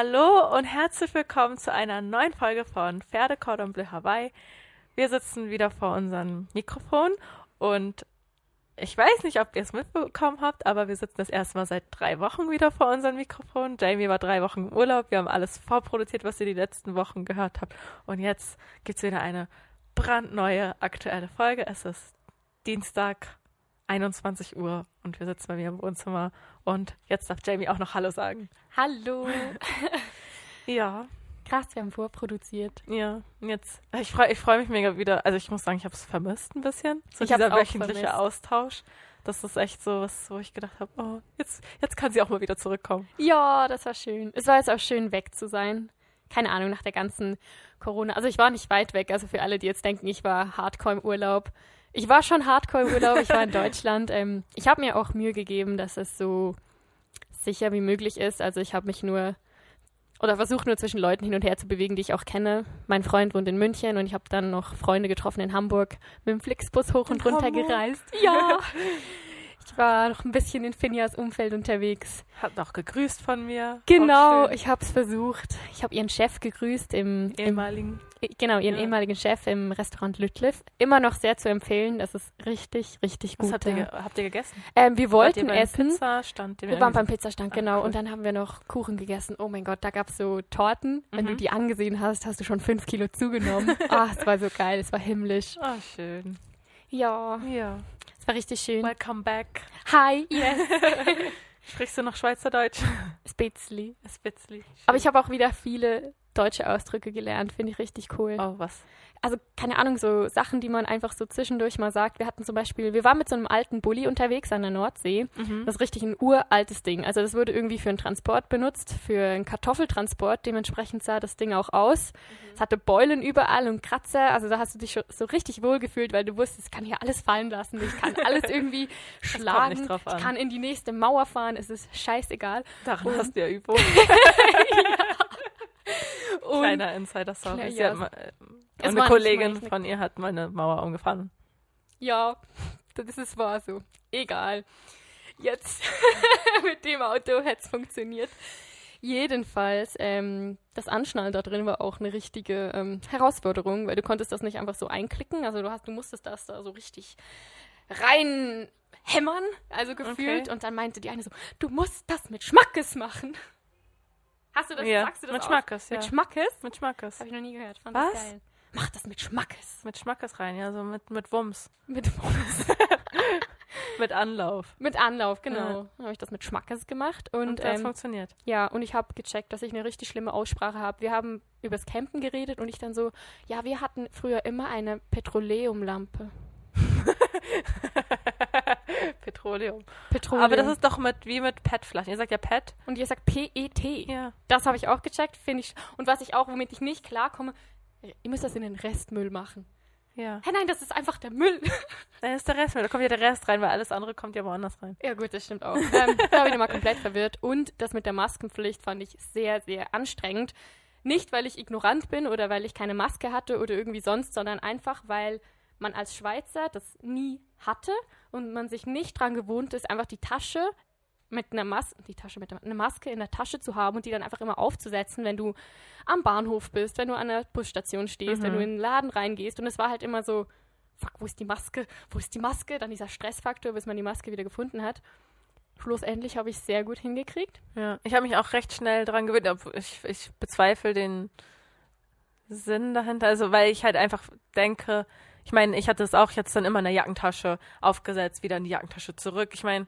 Hallo und herzlich willkommen zu einer neuen Folge von Pferde Cordon Bleu Hawaii. Wir sitzen wieder vor unserem Mikrofon und ich weiß nicht, ob ihr es mitbekommen habt, aber wir sitzen das erste Mal seit drei Wochen wieder vor unserem Mikrofon. Jamie war drei Wochen im Urlaub. Wir haben alles vorproduziert, was ihr die letzten Wochen gehört habt. Und jetzt gibt es wieder eine brandneue, aktuelle Folge. Es ist Dienstag, 21 Uhr und wir sitzen bei mir im Wohnzimmer. Und jetzt darf Jamie auch noch Hallo sagen. Hallo. Ja, Krass, wir haben vorproduziert. ja. Jetzt, ich freue ich freu mich mega wieder. Also ich muss sagen, ich habe es vermisst ein bisschen. So Ich dieser wöchentliche vermisst. Austausch. Das ist echt so was, wo ich gedacht habe, oh, jetzt, jetzt kann sie auch mal wieder zurückkommen. Ja, das war schön. Es war jetzt auch schön, weg zu sein. Keine Ahnung, nach der ganzen Corona. Also ich war nicht weit weg. Also für alle, die jetzt denken, ich war hardcore im Urlaub. Ich war schon hardcore im Urlaub. Ich war in Deutschland. Ähm, ich habe mir auch Mühe gegeben, dass es so sicher wie möglich ist. Also ich habe mich nur oder versucht nur zwischen Leuten hin und her zu bewegen, die ich auch kenne. Mein Freund wohnt in München und ich habe dann noch Freunde getroffen in Hamburg mit dem Flixbus hoch und In runter Hamburg? gereist. Ja. Ich war noch ein bisschen in Finjas Umfeld unterwegs. Hat noch gegrüßt von mir. Genau, ich habe es versucht. Ich habe ihren Chef gegrüßt im, im ehemaligen. genau ihren Ja. ehemaligen Chef im Restaurant Lütliff. Immer noch sehr zu empfehlen. Das ist richtig, richtig Was gut. habt ihr, habt ihr gegessen? Ähm, wir wollten beim essen. Pizzastand, Wir waren beim Pizzastand, Ah, genau. cool. Und dann haben wir noch Kuchen gegessen. Oh mein Gott, da gab es so Torten. Wenn du Mhm. die angesehen hast, hast du schon fünf Kilo zugenommen. Ah, es war so geil, es war himmlisch. Oh, schön. Ja, Ja. War richtig schön. Welcome back. Hi, yes, Sprichst du noch Schweizerdeutsch? Spitzli. Spitzli. Aber ich habe auch wieder viele deutsche Ausdrücke gelernt, finde ich richtig cool. Oh, was? Also keine Ahnung, so Sachen, die man einfach so zwischendurch mal sagt. Wir hatten zum Beispiel, wir waren mit so einem alten Bulli unterwegs an der Nordsee. Mhm. Das ist richtig ein uraltes Ding. Also das wurde irgendwie für einen Transport benutzt, für einen Kartoffeltransport. Dementsprechend sah das Ding auch aus. Es hatte Beulen überall und Kratzer. Also da hast du dich schon so richtig wohl gefühlt, weil du wusstest, ich kann hier alles fallen lassen. Ich kann alles irgendwie schlagen. Ich kann in die nächste Mauer fahren. Es ist scheißegal. Daran Und- hast du ja Übung. Und Kleiner Insider, sorry. Klar, Sie ja, äh, es eine Kollegin von ihr hat meine Mauer umgefahren. Ja, das ist wahr so. Egal. Jetzt mit dem Auto hätte es funktioniert. Jedenfalls, ähm, das Anschnallen da drin war auch eine richtige ähm, Herausforderung, weil du konntest das nicht einfach so einklicken. Also du hast, du musstest das da so richtig rein hämmern, also gefühlt. Okay. Und dann meinte die eine so, du musst das mit Schmackes machen. Hast du das, ja, sagst du das mit auch? Schmackes, ja. Mit Schmackes? mit Schmackes. Habe ich noch nie gehört. Fand Was? das geil. Mach das mit Schmackes. Mit Schmackes rein, ja, so mit, mit Wumms. Mit Mit Anlauf. Mit Anlauf, genau. Ja. Habe ich das mit Schmackes gemacht Und, und, das ähm, funktioniert. ja, und ich habe gecheckt, dass ich eine richtig schlimme Aussprache habe. Wir haben übers Campen geredet und ich dann so, ja, wir hatten früher immer eine Petroleumlampe. Petroleum. Petroleum. Aber das ist doch mit, wie mit PET-Flaschen. Ihr sagt ja PET. und ihr sagt PET. Ja. Das habe ich auch gecheckt, finde ich. Und was ich auch, womit ich nicht klarkomme, ihr müsst das in den Restmüll machen. Ja. Hä, nein, das ist einfach der Müll. Dann ist der Rest mit. Da kommt ja der Rest rein, weil alles andere kommt ja woanders rein. Ja, gut, das stimmt auch. Ähm, da bin ich mal komplett verwirrt. Und das mit der Maskenpflicht fand ich sehr, sehr anstrengend. Nicht, weil ich ignorant bin oder weil ich keine Maske hatte oder irgendwie sonst, sondern einfach, weil man als Schweizer das nie hatte und man sich nicht dran gewohnt ist, einfach die Tasche mit einer Maske, die Tasche mit einer Maske in der Tasche zu haben und die dann einfach immer aufzusetzen, wenn du am Bahnhof bist, wenn du an der Busstation stehst, wenn Mhm. du in den Laden reingehst. Und es war halt immer so, fuck, wo ist die Maske? Wo ist die Maske? Dann dieser Stressfaktor, bis man die Maske wieder gefunden hat. Schlussendlich habe ich es sehr gut hingekriegt. Ja. Ich habe mich auch recht schnell dran gewöhnt. Ich, ich bezweifle den Sinn dahinter. Also, weil ich halt einfach denke, ich meine, ich hatte es auch, es dann immer in der Jackentasche aufgesetzt, wieder in die Jackentasche zurück. Ich meine,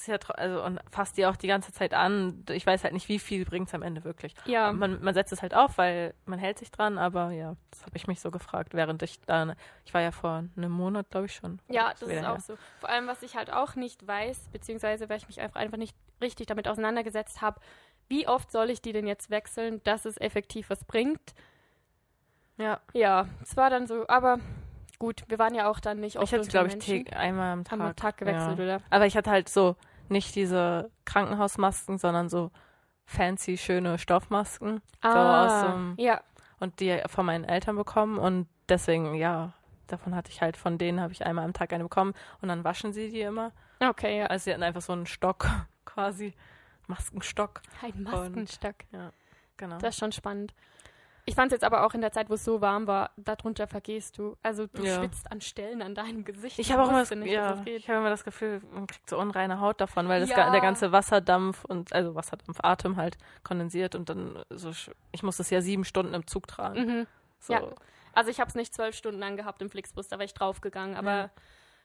ist ja, also, und fasst die auch die ganze Zeit an. Ich weiß halt nicht, wie viel bringt es am Ende wirklich. Ja, Man, man setzt es halt auf, weil man hält sich dran, aber ja, das habe ich mich so gefragt, während ich da, ich war ja vor einem Monat, glaube ich schon. ja, das ist her. auch so. Vor allem, was ich halt auch nicht weiß, beziehungsweise weil ich mich einfach, einfach nicht richtig damit auseinandergesetzt habe, wie oft soll ich die denn jetzt wechseln, dass es effektiv was bringt. Ja, Ja, es war dann so, aber gut, wir waren ja auch dann nicht ich oft hätte unter glaube ich, einmal am Tag. Haben wir am Tag gewechselt, ja. oder? Aber ich hatte halt so nicht diese Krankenhausmasken, sondern so fancy, schöne Stoffmasken aus so einem- Ah, ja, und die von meinen Eltern bekommen und deswegen, ja, davon hatte ich halt, von denen habe ich einmal am Tag eine bekommen und dann waschen sie die immer. okay, ja. Also sie hatten einfach so einen Stock quasi, Maskenstock. Ein Maskenstock. ja. genau. Das ist schon spannend. Ich fand es jetzt aber auch in der Zeit, wo es so warm war, darunter vergehst du. Also du Ja. schwitzt an Stellen an deinem Gesicht. Ich habe auch immer das, nicht, ja, ich habe immer das Gefühl, man kriegt so unreine Haut davon, weil das Ja. der ganze Wasserdampf und also Wasserdampf, Atem halt kondensiert und dann so ich muss das ja sieben Stunden im Zug tragen. Mhm. So. Ja. Also ich habe es nicht zwölf Stunden lang gehabt im Flixbus, da war ich draufgegangen. Aber Ja.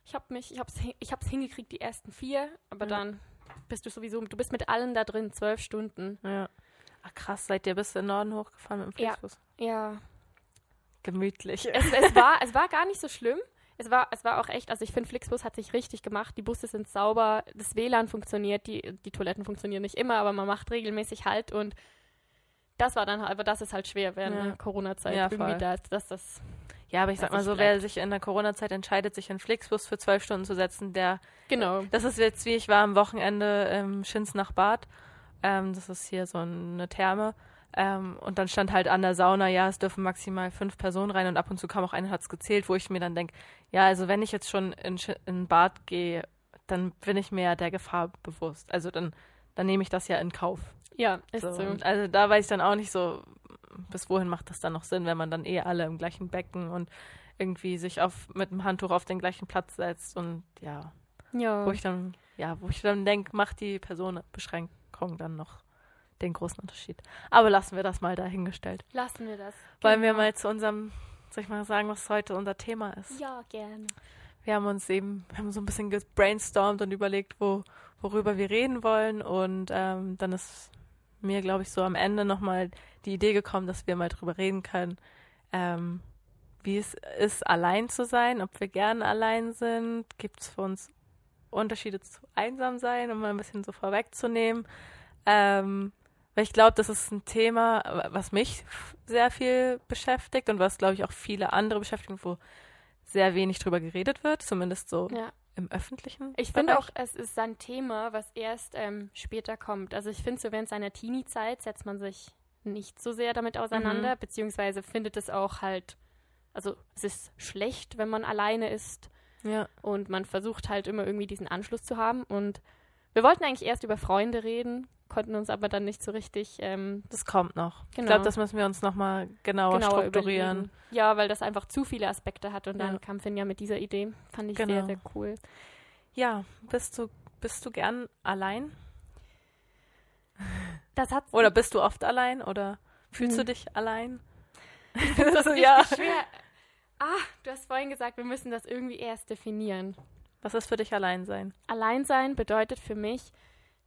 ich habe mich, ich habe es ich hab's hingekriegt, die ersten vier. Aber Ja. dann bist du sowieso, du bist mit allen da drin, zwölf Stunden. ja. Ach krass, seid ihr bis in den Norden hochgefahren mit dem Ja. Flixbus? Ja. Gemütlich. Es, es, war, es war gar nicht so schlimm. Es war, es war auch echt, also ich finde, Flixbus hat sich richtig gemacht. Die Busse sind sauber, das WLAN funktioniert, die, die Toiletten funktionieren nicht immer, aber man macht regelmäßig Halt und das war dann halt, aber das ist halt schwer während Ja. der Corona-Zeit. Ja, irgendwie da, dass das. Ja, aber ich sag mal so, wer sich in der Corona-Zeit entscheidet, sich in Flixbus für zwölf Stunden zu setzen, der Genau. Das ist jetzt wie ich war am Wochenende im Schins nach Bad. Ähm, das ist hier so eine Therme. Ähm, und dann stand halt an der Sauna, ja, es dürfen maximal fünf Personen rein und ab und zu kam auch eine, hat es gezählt, wo ich mir dann denke, ja, also wenn ich jetzt schon in, in Bad gehe, dann bin ich mir ja der Gefahr bewusst. Also dann, dann nehme ich das ja in Kauf. Ja, ist So. so. Also da weiß ich dann auch nicht so, bis wohin macht das dann noch Sinn, wenn man dann eh alle im gleichen Becken und irgendwie sich auf mit dem Handtuch auf den gleichen Platz setzt und ja, Ja. wo ich dann, ja, wo ich dann denke, macht die Personenbeschränkung dann noch den großen Unterschied. Aber lassen wir das mal dahingestellt. Lassen wir das. Wollen wir Genau. mal zu unserem, soll ich mal sagen, was heute unser Thema ist? Ja, gerne. Wir haben uns eben, wir haben so ein bisschen gebrainstormt und überlegt, wo, worüber wir reden wollen. Und ähm, dann ist mir, glaube ich, so am Ende nochmal die Idee gekommen, dass wir mal drüber reden können, ähm, wie es ist, allein zu sein, ob wir gern allein sind. Gibt es für uns Unterschiede zu einsam sein, um mal ein bisschen so vorwegzunehmen. Ähm, weil ich glaube, das ist ein Thema, was mich sehr viel beschäftigt und was, glaube ich, auch viele andere beschäftigt, wo sehr wenig drüber geredet wird, zumindest so Ja. im öffentlichen. Ich finde auch, es ist ein Thema, was erst ähm, später kommt. Also ich finde, so während seiner Teenie-Zeit setzt man sich nicht so sehr damit auseinander, beziehungsweise findet es auch halt, also es ist schlecht, wenn man alleine ist Ja, und man versucht halt immer irgendwie diesen Anschluss zu haben. Und wir wollten eigentlich erst über Freunde reden, konnten uns aber dann nicht so richtig ähm, das kommt noch. Ich Genau. glaube, das müssen wir uns nochmal genauer, genauer strukturieren. überlegen. Ja, weil das einfach zu viele Aspekte hat und dann Ja. kam Finn ja mit dieser Idee. Fand ich Genau. sehr, sehr cool. Ja, bist du, bist du gern allein? Das hat Oder bist du oft allein? Oder fühlst du Hm. dich allein? das richtig ja. schwer. Ah, du hast vorhin gesagt, wir müssen das irgendwie erst definieren. Was ist für dich allein sein? Alleinsein bedeutet für mich,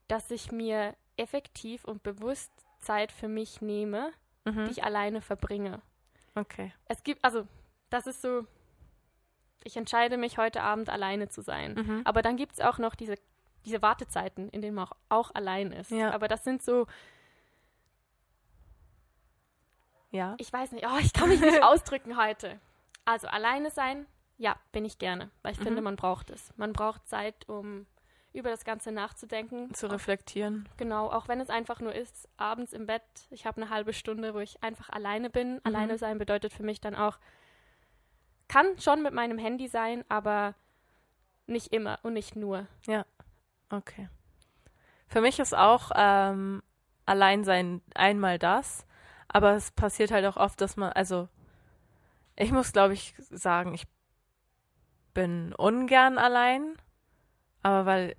dass ich mir effektiv und bewusst Zeit für mich nehme, Mhm. die ich alleine verbringe. Okay. Es gibt, also, das ist so, ich entscheide mich heute Abend alleine zu sein. Mhm. Aber dann gibt es auch noch diese, diese Wartezeiten, in denen man auch, auch allein ist. Ja. Aber das sind so, Ja. ich weiß nicht, oh, ich kann mich nicht ausdrücken heute. Also alleine sein, ja, bin ich gerne, weil ich Mhm. finde, man braucht es. Man braucht Zeit, um über das Ganze nachzudenken. Zu reflektieren. Genau, auch wenn es einfach nur ist, abends im Bett, ich habe eine halbe Stunde, wo ich einfach alleine bin. Alleine sein bedeutet für mich dann auch, kann schon mit meinem Handy sein, aber nicht immer und nicht nur. Okay. Für mich ist auch ähm, Alleinsein einmal das, aber es passiert halt auch oft, dass man, also ich muss, glaube ich, sagen, ich bin ungern allein, aber weil,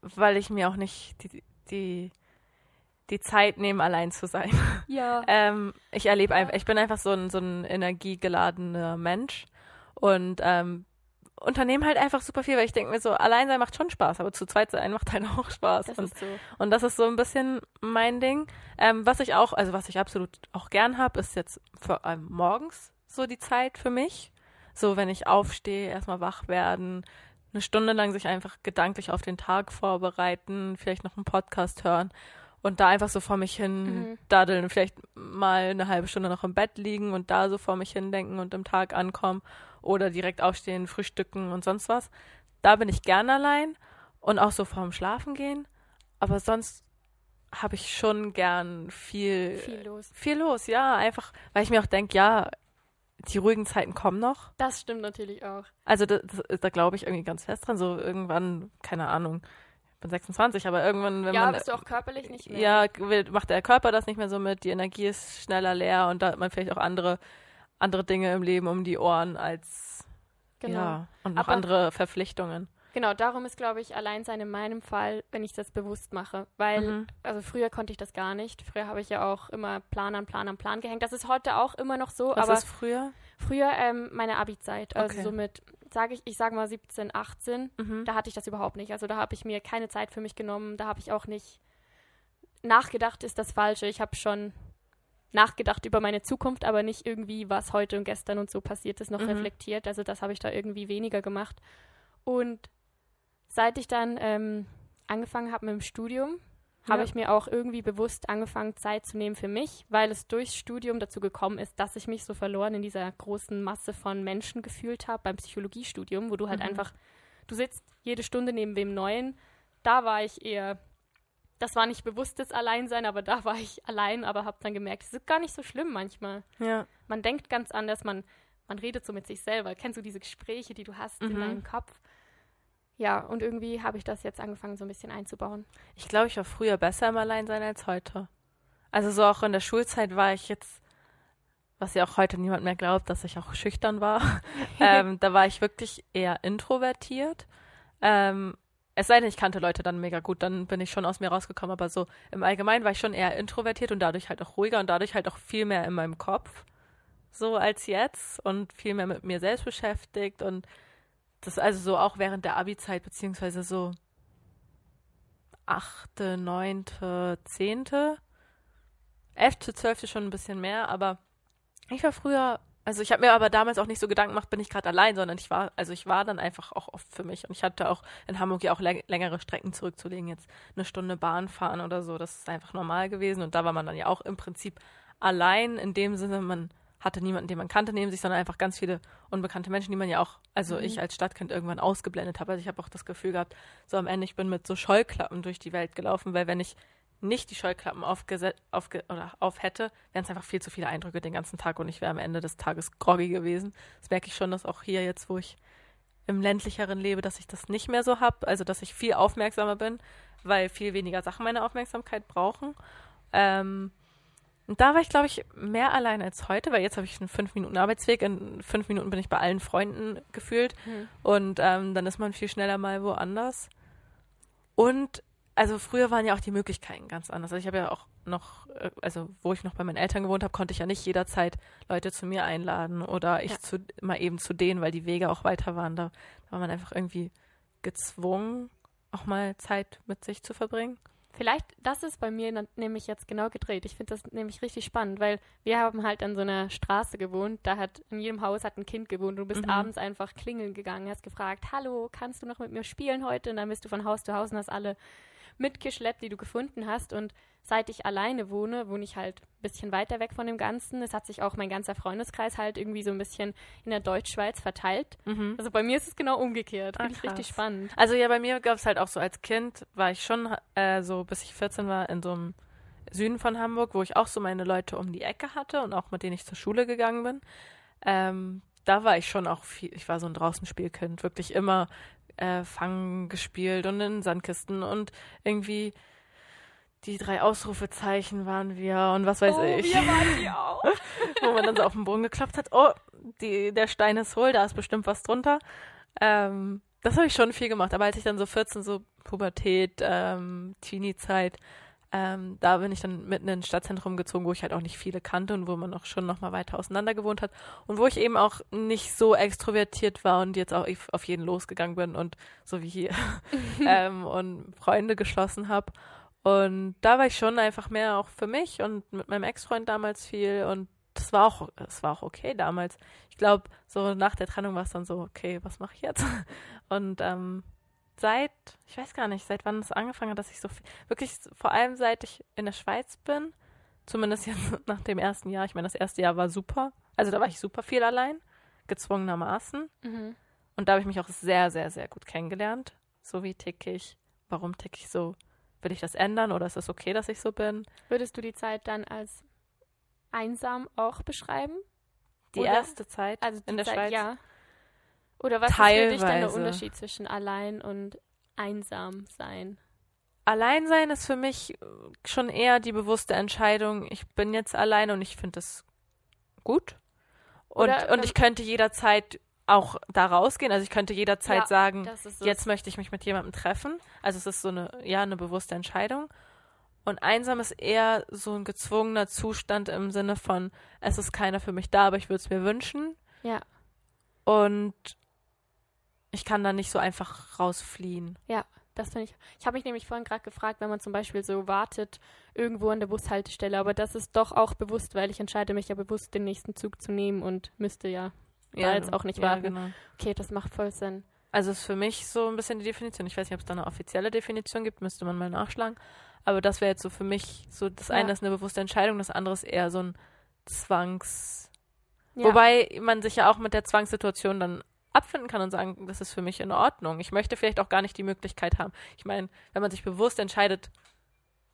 weil ich mir auch nicht die, die, die Zeit nehme, allein zu sein. Ja. Ähm, ich erlebe einfach, ich bin einfach so ein, so ein energiegeladener Mensch und ähm, unternehme halt einfach super viel, weil ich denke mir so, allein sein macht schon Spaß, aber zu zweit sein macht halt auch Spaß. Das und, ist so. und das ist so ein bisschen mein Ding. Ähm, was ich auch, also was ich absolut auch gern habe, ist jetzt vor allem morgens so die Zeit für mich. So, wenn ich aufstehe, erstmal wach werden, eine Stunde lang sich einfach gedanklich auf den Tag vorbereiten, vielleicht noch einen Podcast hören und da einfach so vor mich hin Mhm. daddeln, vielleicht mal eine halbe Stunde noch im Bett liegen und da so vor mich hin denken und im Tag ankommen oder direkt aufstehen, frühstücken und sonst was. Da bin ich gern allein und auch so vorm Schlafen gehen, aber sonst habe ich schon gern viel, Viel los. viel los, ja, einfach, weil ich mir auch denke, ja, die ruhigen Zeiten kommen noch. Das stimmt natürlich auch. Also da, das, da glaube ich irgendwie ganz fest dran. So irgendwann, keine Ahnung, bin 26, aber irgendwann, wenn ja, man. bist du auch körperlich nicht mehr. Ja, macht der Körper das nicht mehr so mit, die Energie ist schneller leer und da hat man vielleicht auch andere, andere Dinge im Leben um die Ohren als genau. ja, und noch Aber- andere Verpflichtungen. Genau, darum ist, glaube ich, Alleinsein in meinem Fall, wenn ich das bewusst mache. Weil, Mhm. also früher konnte ich das gar nicht. Früher habe ich ja auch immer Plan an Plan an Plan gehängt. Das ist heute auch immer noch so, Was aber ist früher? früher ähm, meine Abi-Zeit, also Okay. so mit, sage ich, ich sage mal 17, 18, Mhm. da hatte ich das überhaupt nicht. Also da habe ich mir keine Zeit für mich genommen, da habe ich auch nicht nachgedacht, ist das Falsche. Ich habe schon nachgedacht über meine Zukunft, aber nicht irgendwie, was heute und gestern und so passiert ist, noch Mhm. reflektiert. Also das habe ich da irgendwie weniger gemacht. Und seit ich dann ähm, angefangen habe mit dem Studium, habe Ja. ich mir auch irgendwie bewusst angefangen, Zeit zu nehmen für mich, weil es durchs Studium dazu gekommen ist, dass ich mich so verloren in dieser großen Masse von Menschen gefühlt habe beim Psychologiestudium, wo du halt Mhm. einfach, du sitzt jede Stunde neben wem Neuen. Da war ich eher, das war nicht bewusstes Alleinsein, aber da war ich allein, aber habe dann gemerkt, es ist gar nicht so schlimm manchmal. Ja. Man denkt ganz anders, man, man redet so mit sich selber. Kennst du diese Gespräche, die du hast in Mhm. deinem Kopf? Ja, und irgendwie habe ich das jetzt angefangen, so ein bisschen einzubauen. Ich glaube, ich war früher besser im Alleinsein als heute. Also so auch in der Schulzeit war ich jetzt, was ja auch heute niemand mehr glaubt, dass ich auch schüchtern war. ähm, da war ich wirklich eher introvertiert. Ähm, es sei denn, ich kannte Leute dann mega gut, dann bin ich schon aus mir rausgekommen. Aber so im Allgemeinen war ich schon eher introvertiert und dadurch halt auch ruhiger und dadurch halt auch viel mehr in meinem Kopf. So als jetzt und viel mehr mit mir selbst beschäftigt und das also so auch während der Abi-Zeit, beziehungsweise so achte, neunte, zehnte, elfte, zwölfte schon ein bisschen mehr, aber ich war früher, also ich habe mir aber damals auch nicht so Gedanken gemacht, bin ich gerade allein, sondern ich war, also ich war dann einfach auch oft für mich und ich hatte auch in Hamburg ja auch läng längere Strecken zurückzulegen, jetzt eine Stunde Bahn fahren oder so, das ist einfach normal gewesen und da war man dann ja auch im Prinzip allein in dem Sinne, man hatte niemanden, den man kannte neben sich, sondern einfach ganz viele unbekannte Menschen, die man ja auch, also Mhm. ich als Stadtkind irgendwann ausgeblendet habe. Also ich habe auch das Gefühl gehabt, so am Ende, ich bin mit so Scheuklappen durch die Welt gelaufen, weil wenn ich nicht die Scheuklappen aufge oder auf hätte, wären es einfach viel zu viele Eindrücke den ganzen Tag und ich wäre am Ende des Tages groggy gewesen. Das merke ich schon, dass auch hier jetzt, wo ich im ländlicheren lebe, dass ich das nicht mehr so habe, also dass ich viel aufmerksamer bin, weil viel weniger Sachen meine Aufmerksamkeit brauchen. Ähm, und da war ich, glaube ich, mehr allein als heute, weil jetzt habe ich einen fünf Minuten Arbeitsweg. In fünf Minuten bin ich bei allen Freunden gefühlt. Hm. Und ähm, dann ist man viel schneller mal woanders. Und also früher waren ja auch die Möglichkeiten ganz anders. Also ich habe ja auch noch, äh, also wo ich noch bei meinen Eltern gewohnt habe, konnte ich ja nicht jederzeit Leute zu mir einladen oder ich Ja. zu, mal eben zu denen, weil die Wege auch weiter waren. Da, da war man einfach irgendwie gezwungen, auch mal Zeit mit sich zu verbringen. Vielleicht, das ist bei mir nämlich jetzt genau gedreht. Ich finde das nämlich richtig spannend, weil wir haben halt an so einer Straße gewohnt. Da hat in jedem Haus hat ein Kind gewohnt. Du bist Mhm. abends einfach klingeln gegangen, hast gefragt, hallo, kannst du noch mit mir spielen heute? Und dann bist du von Haus zu Haus und hast alle mitgeschleppt, die du gefunden hast. Und seit ich alleine wohne, wohne ich halt ein bisschen weiter weg von dem Ganzen. Es hat sich auch mein ganzer Freundeskreis halt irgendwie so ein bisschen in der Deutschschweiz verteilt. Mhm. Also bei mir ist es genau umgekehrt. Ah, Finde ich richtig spannend. Also ja, bei mir gab es halt auch so als Kind, war ich schon äh, so, bis ich 14 war, in so einem Süden von Hamburg, wo ich auch so meine Leute um die Ecke hatte und auch mit denen ich zur Schule gegangen bin. Ähm, da war ich schon auch viel, ich war so ein Draußenspielkind, wirklich immer äh, Fangen gespielt und in Sandkisten und irgendwie die drei Ausrufezeichen waren wir und was weiß oh, ich. wir waren die auch. wo man dann so auf den Boden geklopft hat, oh, die, der Stein ist hohl, da ist bestimmt was drunter. Ähm, das habe ich schon viel gemacht, aber als ich dann so 14, so Pubertät, ähm, Teenie-Zeit, ähm, da bin ich dann mitten ins Stadtzentrum gezogen, wo ich halt auch nicht viele kannte und wo man auch schon noch mal weiter auseinander gewohnt hat und wo ich eben auch nicht so extrovertiert war und jetzt auch auf jeden losgegangen bin und so wie hier ähm, und Freunde geschlossen habe. Und da war ich schon einfach mehr auch für mich und mit meinem Ex-Freund damals viel und das war auch, das war auch okay damals. Ich glaube, so nach der Trennung war es dann so, okay, was mache ich jetzt? Und ähm, seit, ich weiß gar nicht, seit wann es angefangen hat, dass ich so viel, wirklich vor allem seit ich in der Schweiz bin, zumindest jetzt nach dem ersten Jahr, ich meine, das erste Jahr war super, also da war ich super viel allein, gezwungenermaßen. Mhm. Und da habe ich mich auch sehr, sehr, sehr gut kennengelernt. So wie tick ich, warum tick ich so? Will ich das ändern oder ist es okay, dass ich so bin? Würdest du die Zeit dann als einsam auch beschreiben? Die Oder- erste Zeit Also die in der Zeit, Schweiz. ja. Oder was ist für dich dann der Teilweise. Unterschied zwischen allein und einsam sein? Alleinsein ist für mich schon eher die bewusste Entscheidung, ich bin jetzt alleine und ich finde es gut. Und, Oder, und ich könnte jederzeit auch da rausgehen. Also ich könnte jederzeit Ja, sagen, jetzt möchte ich mich mit jemandem treffen. Also es ist so eine, ja, eine bewusste Entscheidung. Und einsam ist eher so ein gezwungener Zustand im Sinne von, es ist keiner für mich da, aber ich würde es mir wünschen. Ja. Und ich kann da nicht so einfach rausfliehen. Das finde ich. Ich habe mich nämlich vorhin gerade gefragt, wenn man zum Beispiel so wartet irgendwo an der Bushaltestelle, aber das ist doch auch bewusst, weil ich entscheide mich ja bewusst, den nächsten Zug zu nehmen und müsste ja. Da jetzt auch nicht ja, warten. Genau. Okay, das macht voll Sinn. Also ist für mich so ein bisschen die Definition. Ich weiß nicht, ob es da eine offizielle Definition gibt, müsste man mal nachschlagen. Aber das wäre jetzt so für mich so, das Ja. eine ist eine bewusste Entscheidung, das andere ist eher so ein Zwangs. Ja. Wobei man sich ja auch mit der Zwangssituation dann abfinden kann und sagen, das ist für mich in Ordnung. Ich möchte vielleicht auch gar nicht die Möglichkeit haben. Ich meine, wenn man sich bewusst entscheidet,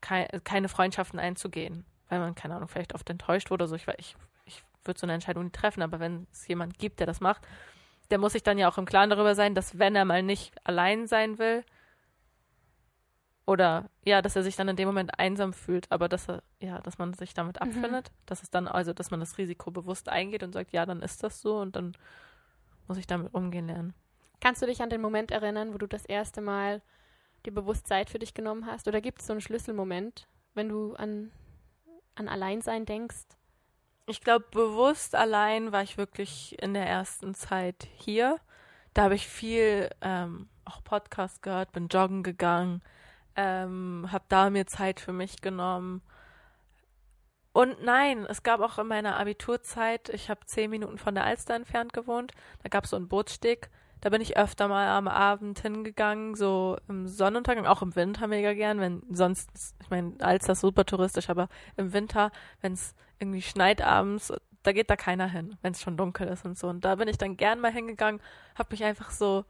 kei keine Freundschaften einzugehen, weil man, keine Ahnung, vielleicht oft enttäuscht wurde oder so, ich, ich, ich würde so eine Entscheidung nie treffen, aber wenn es jemand gibt, der das macht, der muss sich dann ja auch im Klaren darüber sein, dass wenn er mal nicht allein sein will, oder ja, dass er sich dann in dem Moment einsam fühlt, aber dass er, ja, dass man sich damit Mhm. abfindet, dass es dann, also dass man das Risiko bewusst eingeht und sagt, ja, dann ist das so und dann muss ich damit umgehen lernen. Kannst du dich an den Moment erinnern, wo du das erste Mal dir bewusst Zeit für dich genommen hast? Oder gibt es so einen Schlüsselmoment, wenn du an, an Alleinsein denkst? Ich glaube, bewusst allein war ich wirklich in der ersten Zeit hier. Da habe ich viel ähm, auch Podcast gehört, bin joggen gegangen, ähm, habe da mir Zeit für mich genommen. Und nein, es gab auch in meiner Abiturzeit, ich habe zehn Minuten von der Alster entfernt gewohnt, da gab es so einen Bootssteg. Da bin ich öfter mal am Abend hingegangen, so im Sonnenuntergang, auch im Winter mega gern, wenn sonst, ich meine, Alster ist super touristisch, aber im Winter, wenn es irgendwie schneit abends, da geht da keiner hin, wenn es schon dunkel ist und so. Und da bin ich dann gern mal hingegangen, habe mich einfach so,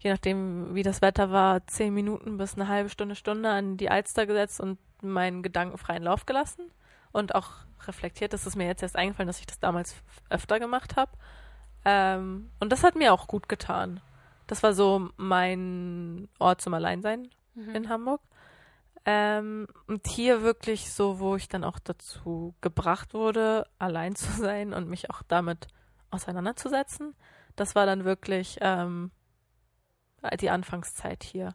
je nachdem wie das Wetter war, zehn Minuten bis eine halbe Stunde, Stunde an die Alster gesetzt und meinen Gedanken freien Lauf gelassen und auch reflektiert. Das ist mir jetzt erst eingefallen, dass ich das damals öfter gemacht habe. Ähm, und das hat mir auch gut getan. Das war so mein Ort zum Alleinsein Mhm. in Hamburg. Ähm, und hier wirklich so, wo ich dann auch dazu gebracht wurde, allein zu sein und mich auch damit auseinanderzusetzen. Das war dann wirklich ähm, die Anfangszeit hier.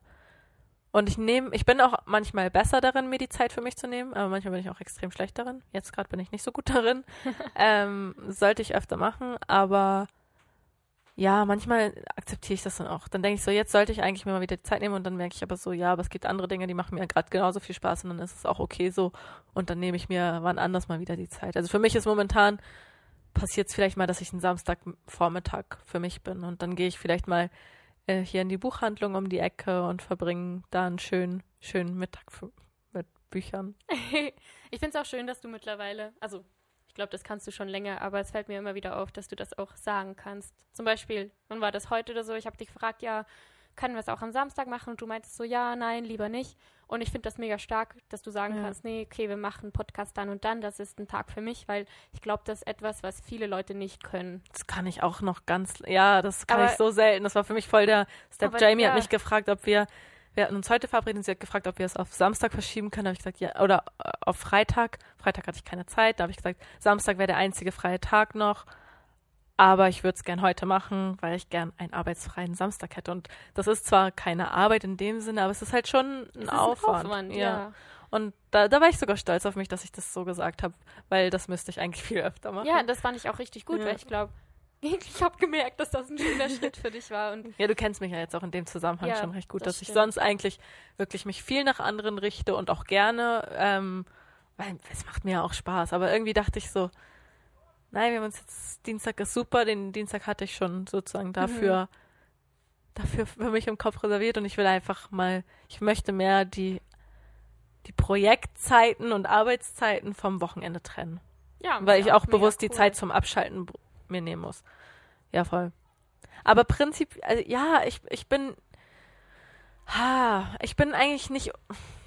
Und ich nehme, ich bin auch manchmal besser darin, mir die Zeit für mich zu nehmen, aber manchmal bin ich auch extrem schlecht darin. Jetzt gerade bin ich nicht so gut darin. ähm, sollte ich öfter machen, aber ja, manchmal akzeptiere ich das dann auch. Dann denke ich so, jetzt sollte ich eigentlich mir mal wieder die Zeit nehmen und dann merke ich aber so, ja, aber es gibt andere Dinge, die machen mir gerade genauso viel Spaß und dann ist es auch okay so und dann nehme ich mir wann anders mal wieder die Zeit. Also für mich ist momentan passiert es vielleicht mal, dass ich einen Samstagvormittag für mich bin und dann gehe ich vielleicht mal äh, hier in die Buchhandlung um die Ecke und verbringe da einen schönen, schönen Mittag für, mit Büchern. ich finde es auch schön, dass du mittlerweile, also ich glaube, das kannst du schon länger, aber es fällt mir immer wieder auf, dass du das auch sagen kannst. Zum Beispiel, wann war das heute oder so? Ich habe dich gefragt, ja, können wir es auch am Samstag machen? Und du meintest so, ja, nein, lieber nicht. Und ich finde das mega stark, dass du sagen Ja. kannst, nee, okay, wir machen einen Podcast dann und dann, das ist ein Tag für mich, weil ich glaube, das ist etwas, was viele Leute nicht können. Das kann ich auch noch ganz, ja, das kann Aber- ich so selten. Das war für mich voll der Step. Jamie ja. hat mich gefragt, ob wir, wir hatten uns heute verabredet, sie hat gefragt, ob wir es auf Samstag verschieben können. Da habe ich gesagt, ja, oder äh, auf Freitag. Freitag hatte ich keine Zeit. Da habe ich gesagt, Samstag wäre der einzige freie Tag noch. Aber ich würde es gern heute machen, weil ich gern einen arbeitsfreien Samstag hätte. Und das ist zwar keine Arbeit in dem Sinne, aber es ist halt schon ein Es ist Aufwand. ja. Und da, da war ich sogar stolz auf mich, dass ich das so gesagt habe, weil das müsste ich eigentlich viel öfter machen. Ja, das fand ich auch richtig gut, Ja. weil ich glaube, ich habe gemerkt, dass das ein schöner Schritt für dich war. Und Ja, du kennst mich ja jetzt auch in dem Zusammenhang Ja, schon recht gut, das dass ich stimmt. sonst eigentlich wirklich mich viel nach anderen richte und auch gerne, ähm, weil es macht mir ja auch Spaß. Aber irgendwie dachte ich so, nein, wir haben uns jetzt, Dienstag ist super, den Dienstag hatte ich schon sozusagen dafür, dafür für mich im Kopf reserviert und ich will einfach mal, ich möchte mehr die, die Projektzeiten und Arbeitszeiten vom Wochenende trennen. ja, Weil ich auch bewusst die cool. Zeit zum Abschalten mir nehmen muss. Ja, voll. Aber Prinzip, also, ja, ich, ich bin, ha, ich bin eigentlich nicht,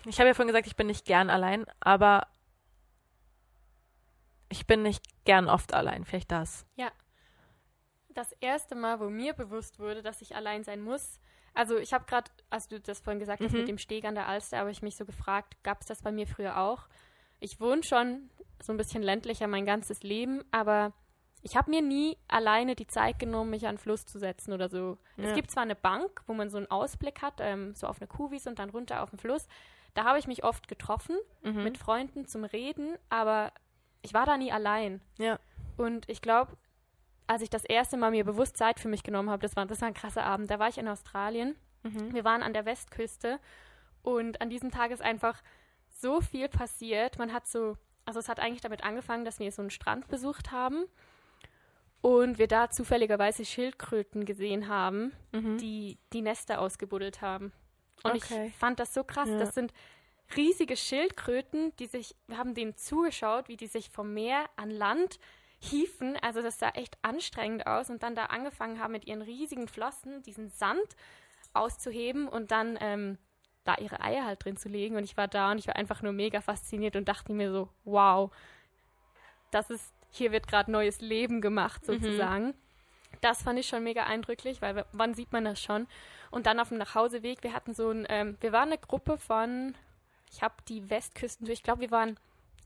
ich habe ja vorhin gesagt, ich bin nicht gern allein, aber ich bin nicht gern oft allein, vielleicht das. Das erste Mal, wo mir bewusst wurde, dass ich allein sein muss, Also ich habe gerade, als du das vorhin gesagt hast Mhm. mit dem Steg an der Alster, habe ich mich so gefragt, gab es das bei mir früher auch? Ich wohne schon so ein bisschen ländlicher mein ganzes Leben, aber ich habe mir nie alleine die Zeit genommen, mich an den Fluss zu setzen oder so. Ja. Es gibt zwar eine Bank, wo man so einen Ausblick hat, ähm, so auf eine Kuhwiese und dann runter auf den Fluss. Da habe ich mich oft getroffen Mhm. mit Freunden zum Reden, aber ich war da nie allein. Ja. Und ich glaube, als ich das erste Mal mir bewusst Zeit für mich genommen habe, das war, das war ein krasser Abend. Da war ich in Australien. Mhm. Wir waren an der Westküste und an diesem Tag ist einfach so viel passiert. Man hat so, also es hat eigentlich damit angefangen, dass wir so einen Strand besucht haben und wir da zufälligerweise Schildkröten gesehen haben, Mhm. die die Nester ausgebuddelt haben. Und Okay. ich fand das so krass. Ja. Das sind riesige Schildkröten, die sich, wir haben denen zugeschaut, wie die sich vom Meer an Land hieven. Also das sah echt anstrengend aus und dann da angefangen haben mit ihren riesigen Flossen diesen Sand auszuheben und dann ähm, da ihre Eier halt drin zu legen. Und ich war da und ich war einfach nur mega fasziniert und dachte mir so, wow, das ist, hier wird gerade neues Leben gemacht sozusagen. Das fand ich schon mega eindrücklich, weil wann sieht man das schon? Und dann auf dem Nachhauseweg, wir hatten so ein, ähm, wir waren eine Gruppe von, ich habe die Westküsten durch, ich glaube, wir waren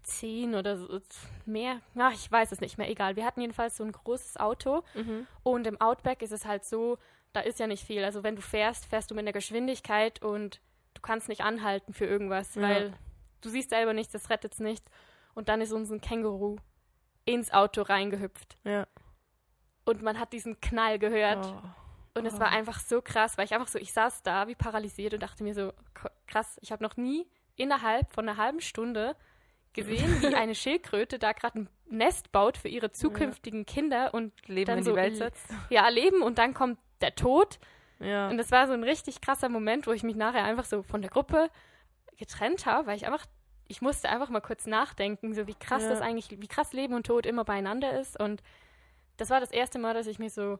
zehn oder so, mehr, na, ich weiß es nicht mehr, egal. Wir hatten jedenfalls so ein großes Auto Mhm. und im Outback ist es halt so, da ist ja nicht viel. Also wenn du fährst, fährst du mit einer Geschwindigkeit und du kannst nicht anhalten für irgendwas, Ja. weil du siehst selber nichts, das rettet es nicht. Und dann ist uns ein Känguru ins Auto reingehüpft Ja. und man hat diesen Knall gehört. Oh. Und es war einfach so krass, weil ich einfach so, ich saß da wie paralysiert und dachte mir so, krass, ich habe noch nie innerhalb von einer halben Stunde gesehen, wie eine Schildkröte da gerade ein Nest baut für ihre zukünftigen Kinder und Leben Dann in so die Welt setzt. ja, leben und dann kommt der Tod. Ja. Und das war so ein richtig krasser Moment, wo ich mich nachher einfach so von der Gruppe getrennt habe, weil ich einfach, ich musste einfach mal kurz nachdenken, so wie krass Ja. das eigentlich, wie krass Leben und Tod immer beieinander ist. Und das war das erste Mal, dass ich mich so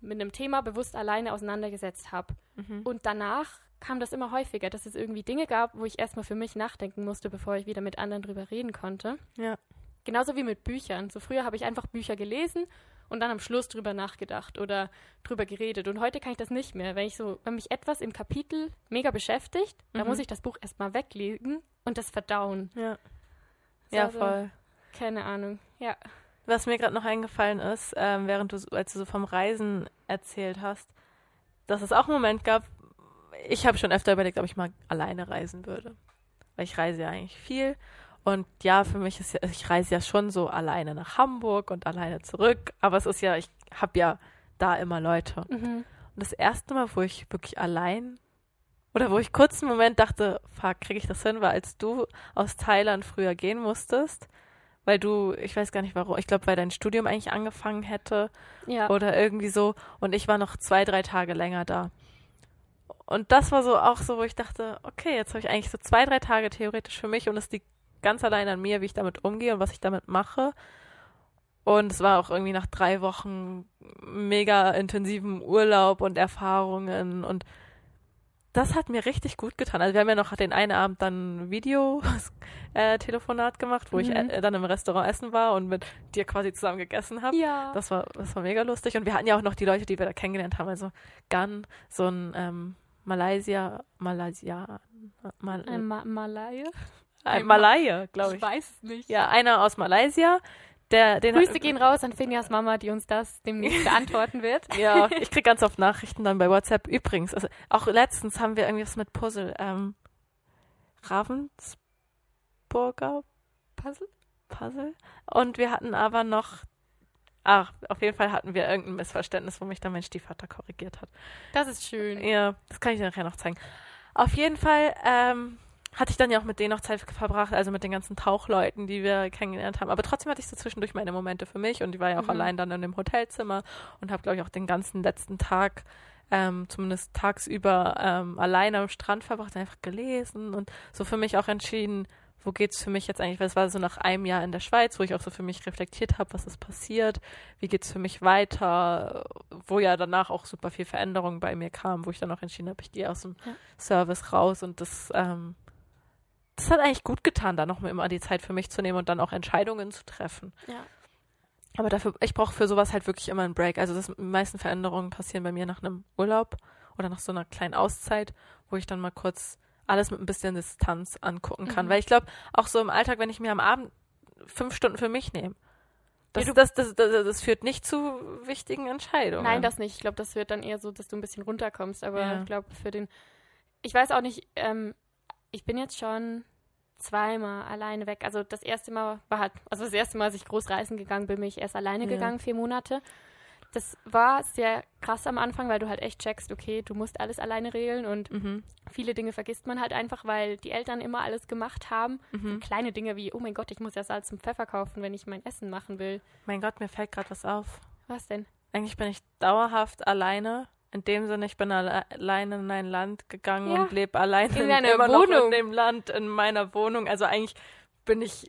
mit einem Thema bewusst alleine auseinandergesetzt habe. Mhm. Und danach kam das immer häufiger, dass es irgendwie Dinge gab, wo ich erstmal für mich nachdenken musste, bevor ich wieder mit anderen drüber reden konnte. Ja. Genauso wie mit Büchern. So früher habe ich einfach Bücher gelesen und dann am Schluss drüber nachgedacht oder drüber geredet. Und heute kann ich das nicht mehr. Wenn ich so, wenn mich etwas im Kapitel mega beschäftigt, dann Mhm. muss ich das Buch erstmal weglegen und das verdauen. Ja. So, Ja, also, voll. Keine Ahnung. Ja. Was mir gerade noch eingefallen ist, ähm, während du, als du so vom Reisen erzählt hast, dass es auch einen Moment gab, ich habe schon öfter überlegt, ob ich mal alleine reisen würde. Weil ich reise ja eigentlich viel. Und ja, für mich ist ja, ich reise ja schon so alleine nach Hamburg und alleine zurück. Aber es ist ja, ich habe ja da immer Leute. Mhm. Und das erste Mal, wo ich wirklich allein oder wo ich kurz einen Moment dachte, fuck, kriege ich das hin, war als du aus Thailand früher gehen musstest, weil du, ich weiß gar nicht warum, ich glaube, weil dein Studium eigentlich angefangen hätte Ja. oder irgendwie so und ich war noch zwei, drei Tage länger da. Und das war so auch so, wo ich dachte, okay, jetzt habe ich eigentlich so zwei, drei Tage theoretisch für mich und es liegt ganz allein an mir, wie ich damit umgehe und was ich damit mache. Und es war auch irgendwie nach drei Wochen mega intensiven Urlaub und Erfahrungen und das hat mir richtig gut getan. Also wir haben ja noch den einen Abend dann ein Video-Telefonat gemacht, wo ich Mhm. äh, dann im Restaurant essen war und mit dir quasi zusammen gegessen habe. ja. Das war, das war mega lustig. Und wir hatten ja auch noch die Leute, die wir da kennengelernt haben. Also Gun, so ein ähm, Malaysia, Malaysia, Mal, Ein Ma Malaya? ein Malaye, glaube ich. weiß es nicht. Ja, einer aus Malaysia. Der, den Grüße gehen raus an Finjas Mama, die uns das demnächst beantworten wird. Ja, ich krieg ganz oft Nachrichten dann bei WhatsApp. Übrigens, also auch letztens haben wir irgendwas mit Puzzle. Ähm, Ravensburger Puzzle? Puzzle. Und wir hatten aber noch. Ach, auf jeden Fall hatten wir irgendein Missverständnis, wo mich dann mein Stiefvater korrigiert hat. Das ist schön. Ja, das kann ich dir nachher noch zeigen. Auf jeden Fall ähm, hatte ich dann ja auch mit denen noch Zeit verbracht, also mit den ganzen Tauchleuten, die wir kennengelernt haben. Aber trotzdem hatte ich so zwischendurch meine Momente für mich und ich war ja auch Mhm. allein dann in dem Hotelzimmer und habe, glaube ich, auch den ganzen letzten Tag, ähm, zumindest tagsüber, ähm, alleine am Strand verbracht, einfach gelesen und so für mich auch entschieden, wo geht's für mich jetzt eigentlich, weil es war so nach einem Jahr in der Schweiz, wo ich auch so für mich reflektiert habe, was ist passiert, wie geht's für mich weiter, wo ja danach auch super viel Veränderung bei mir kam, wo ich dann auch entschieden habe, ich gehe aus dem Ja. Service raus und das, ähm, das hat eigentlich gut getan, da noch mal immer die Zeit für mich zu nehmen und dann auch Entscheidungen zu treffen. Ja. Aber dafür, ich brauche für sowas halt wirklich immer einen Break. Also das, die meisten Veränderungen passieren bei mir nach einem Urlaub oder nach so einer kleinen Auszeit, wo ich dann mal kurz alles mit ein bisschen Distanz angucken kann. Mhm. Weil ich glaube, auch so im Alltag, wenn ich mir am Abend fünf Stunden für mich nehme, das, das, das, das führt nicht zu wichtigen Entscheidungen. Nein, das nicht. Ich glaube, das wird dann eher so, dass du ein bisschen runterkommst. Aber Ja. ich glaube, für den. Ich weiß auch nicht, ähm, ich bin jetzt schon zweimal alleine weg. Also das erste Mal war halt, also das erste Mal, als ich groß reisen gegangen bin, bin ich erst alleine Ja. gegangen, vier Monate. Das war sehr krass am Anfang, weil du halt echt checkst, okay, du musst alles alleine regeln und Mhm. viele Dinge vergisst man halt einfach, weil die Eltern immer alles gemacht haben. Mhm. Kleine Dinge wie, oh mein Gott, ich muss ja Salz und Pfeffer kaufen, wenn ich mein Essen machen will. Mein Gott, mir fällt gerade was auf. Was denn? Eigentlich bin ich dauerhaft alleine. In dem Sinne, ich bin alle alleine in ein Land gegangen Ja. und lebe alleine In deiner immer noch Wohnung. in dem Land, in meiner Wohnung. Also eigentlich bin ich,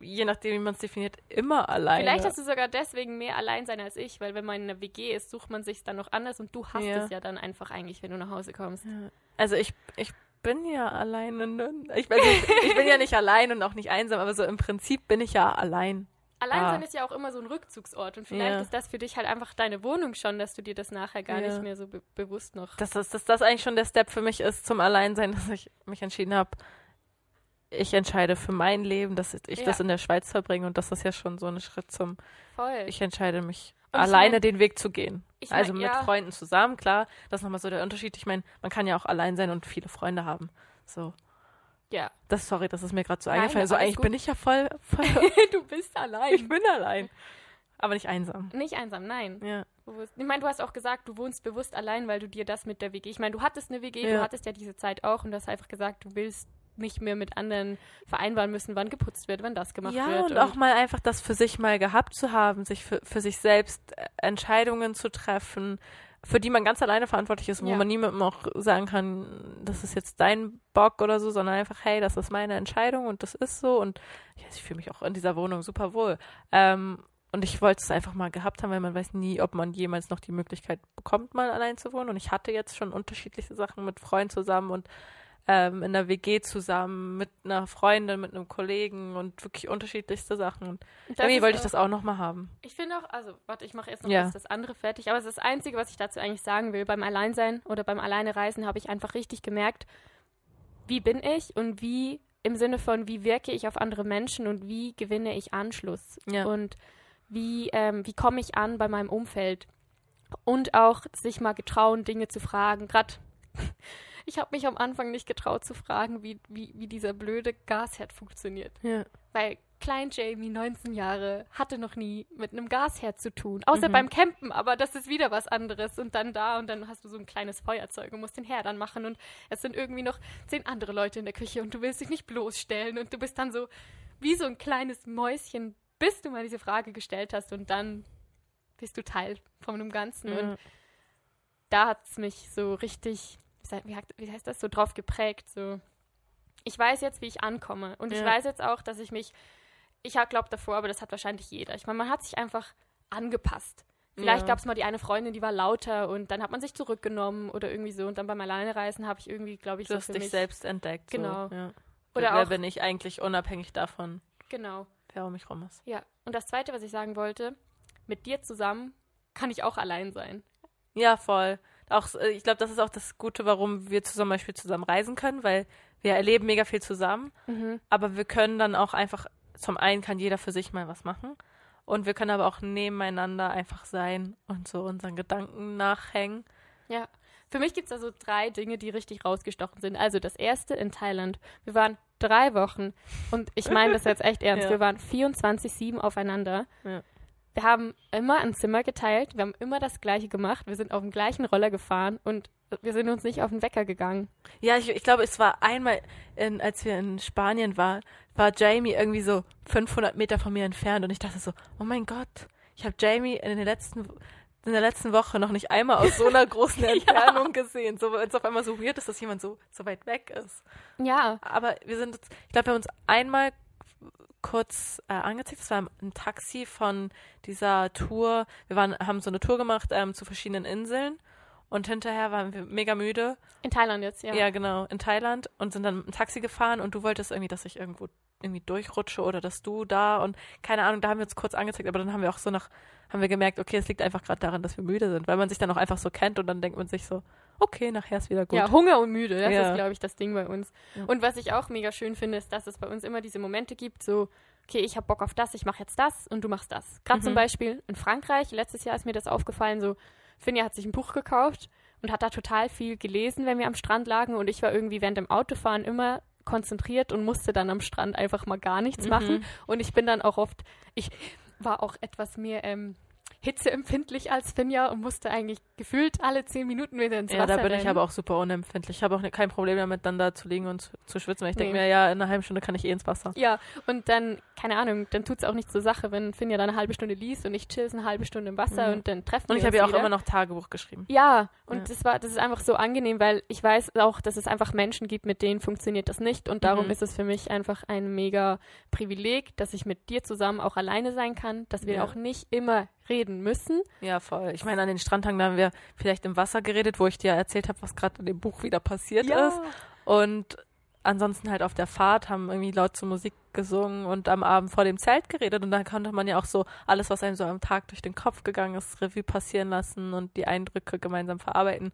je nachdem, wie man es definiert, immer alleine. Vielleicht hast du sogar deswegen mehr Alleinsein als ich, weil wenn man in einer WG ist, sucht man sich dann noch anders und du hast Ja. es ja dann einfach eigentlich, wenn du nach Hause kommst. Also ich, ich bin ja alleine. Ne? Ich, also ich bin ja nicht allein und auch nicht einsam, aber so im Prinzip bin ich ja allein. Alleinsein Ah. ist ja auch immer so ein Rückzugsort und vielleicht Ja. ist das für dich halt einfach deine Wohnung schon, dass du dir das nachher gar Ja. nicht mehr so be bewusst noch. Dass das, dass das eigentlich schon der Step für mich ist zum Alleinsein, dass ich mich entschieden habe, ich entscheide für mein Leben, dass ich Ja. das in der Schweiz verbringe und das ist ja schon so ein Schritt zum, Voll. ich entscheide mich Und alleine mein- den Weg zu gehen. ich mein, also mit ja. Freunden zusammen, klar, das ist nochmal so der Unterschied. Ich meine, man kann ja auch allein sein und viele Freunde haben. So, ja. das, sorry, das ist mir gerade so Nein, eingefallen. So, eigentlich gut. bin ich ja voll, voll du bist allein. ich bin allein. Aber nicht einsam. Nicht einsam, nein. Ja. Ich meine, du hast auch gesagt, du wohnst bewusst allein, weil du dir das mit der WG. Ich meine, du hattest eine WG, Ja. du hattest ja diese Zeit auch und du hast einfach gesagt, du willst nicht mehr mit anderen vereinbaren müssen, wann geputzt wird, wann das gemacht ja, wird. und auch mal einfach das für sich mal gehabt zu haben, sich für, für sich selbst äh, Entscheidungen zu treffen, für die man ganz alleine verantwortlich ist, wo Ja. man niemandem auch sagen kann, das ist jetzt dein Bock oder so, sondern einfach, hey, das ist meine Entscheidung und das ist so und ja, ich fühle mich auch in dieser Wohnung super wohl. Ähm, und ich wollte es einfach mal gehabt haben, weil man weiß nie, ob man jemals noch die Möglichkeit bekommt, mal allein zu wohnen. Und ich hatte jetzt schon unterschiedliche Sachen mit Freunden zusammen und ähm, in der WG zusammen, mit einer Freundin, mit einem Kollegen und wirklich unterschiedlichste Sachen. Und irgendwie wollte ich das auch nochmal haben. Ich finde auch, also, warte, ich mache erst noch Ja. das andere fertig, aber es ist das Einzige, was ich dazu eigentlich sagen will. Beim Alleinsein oder beim Alleinereisen habe ich einfach richtig gemerkt, wie bin ich und wie, im Sinne von, wie wirke ich auf andere Menschen und wie gewinne ich Anschluss Ja. und wie, ähm, wie komme ich an bei meinem Umfeld. Und auch sich mal getrauen, Dinge zu fragen. Gerade, ich habe mich am Anfang nicht getraut zu fragen, wie, wie, wie dieser blöde Gasherd funktioniert. Ja. Weil Klein Jamie, 19 Jahre, hatte noch nie mit einem Gasherd zu tun. Außer Mhm. beim Campen, aber das ist wieder was anderes. Und dann da und dann hast du so ein kleines Feuerzeug und musst den Herd anmachen und es sind irgendwie noch zehn andere Leute in der Küche und du willst dich nicht bloßstellen und du bist dann so wie so ein kleines Mäuschen, bis du mal diese Frage gestellt hast und dann bist du Teil von einem Ganzen. Und Ja. da hat es mich so richtig, wie heißt das, so drauf geprägt. So, ich weiß jetzt, wie ich ankomme. Und ich Ja. weiß jetzt auch, dass ich mich, ich glaube davor, aber das hat wahrscheinlich jeder. Ich meine, man hat sich einfach angepasst. Vielleicht Ja. gab es mal die eine Freundin, die war lauter und dann hat man sich zurückgenommen oder irgendwie so. Und dann beim Alleinereisen habe ich irgendwie, glaube ich, Du so hast dich mich, selbst entdeckt. Genau. So. Ja. Oder Wer auch- bin ich eigentlich unabhängig davon, Genau. wer um mich rum ist. Ja. Und das Zweite, was ich sagen wollte, mit dir zusammen kann ich auch allein sein. Ja, voll. Auch, äh, ich glaube, das ist auch das Gute, warum wir zum Beispiel zusammen reisen können, weil wir erleben mega viel zusammen, aber wir können dann auch einfach, zum einen kann jeder für sich mal was machen und wir können aber auch nebeneinander einfach sein und so unseren Gedanken nachhängen. Ja. Für mich gibt es also drei Dinge, die richtig rausgestochen sind. Also das erste in Thailand. Wir waren drei Wochen und ich meine das jetzt echt ernst. Ja. Wir waren 24-7 aufeinander. Ja. Wir haben immer ein Zimmer geteilt. Wir haben immer das Gleiche gemacht. Wir sind auf dem gleichen Roller gefahren und wir sind uns nicht auf den Wecker gegangen. Ja, ich, ich glaube, es war einmal, in, als wir in Spanien waren, war Jamie irgendwie so 500 Meter von mir entfernt und ich dachte so, oh mein Gott, ich habe Jamie in den letzten in der letzten Woche noch nicht einmal aus so einer großen Entfernung gesehen. So, als auf einmal so weird ist, dass jemand so, so weit weg ist. Ja. Aber wir sind, ich glaube, wir haben uns einmal kurz äh, angezeigt. Das war ein Taxi von dieser Tour. Wir waren, haben so eine Tour gemacht ähm, zu verschiedenen Inseln und hinterher waren wir mega müde In Thailand jetzt, ja. ja. genau, in Thailand und sind dann ein Taxi gefahren und du wolltest irgendwie, dass ich irgendwo irgendwie durchrutsche oder dass du da und keine Ahnung, da haben wir uns kurz angezeigt, aber dann haben wir auch so nach haben wir gemerkt, okay, es liegt einfach gerade daran, dass wir müde sind, weil man sich dann auch einfach so kennt und dann denkt man sich so, okay, nachher ist wieder gut. Ja, Hunger und müde, das Ja. ist, glaube ich, das Ding bei uns. Ja. Und was ich auch mega schön finde, ist, dass es bei uns immer diese Momente gibt, so, okay, ich habe Bock auf das, ich mache jetzt das und du machst das. Gerade zum Mhm. Beispiel in Frankreich, letztes Jahr ist mir das aufgefallen, so, Finja hat sich ein Buch gekauft und hat da total viel gelesen, wenn wir am Strand lagen und ich war irgendwie während dem Autofahren immer konzentriert und musste dann am Strand einfach mal gar nichts Mhm. machen. Und ich bin dann auch oft, ich war auch etwas mehr ähm, hitzeempfindlich als Finja und musste eigentlich gefühlt alle zehn Minuten wieder ins Ja, Wasser da bin ich rennen. aber auch super unempfindlich. Ich habe auch ne, kein Problem damit, dann da zu liegen und zu, zu schwitzen, weil ich denke Nee. mir, ja, in einer halben Stunde kann ich eh ins Wasser. Ja, und dann, keine Ahnung, dann tut's auch nicht zur Sache, wenn Finja dann eine halbe Stunde liest und ich chill eine halbe Stunde im Wasser Mhm. und dann treffen Und wir ich habe uns ja auch wieder. immer noch Tagebuch geschrieben. Ja, und Ja. das war, das ist einfach so angenehm, weil ich weiß auch, dass es einfach Menschen gibt, mit denen funktioniert das nicht und darum Mhm. ist es für mich einfach ein mega Privileg, dass ich mit dir zusammen auch alleine sein kann, dass wir Ja. auch nicht immer reden müssen. Ja, voll. Ich meine, an den Strandtagen, da haben wir vielleicht im Wasser geredet, wo ich dir erzählt habe, was gerade in dem Buch wieder passiert ist. Und ansonsten halt auf der Fahrt haben irgendwie laut zur Musik gesungen und am Abend vor dem Zelt geredet. Und dann konnte man ja auch so alles, was einem so am Tag durch den Kopf gegangen ist, Revue passieren lassen und die Eindrücke gemeinsam verarbeiten.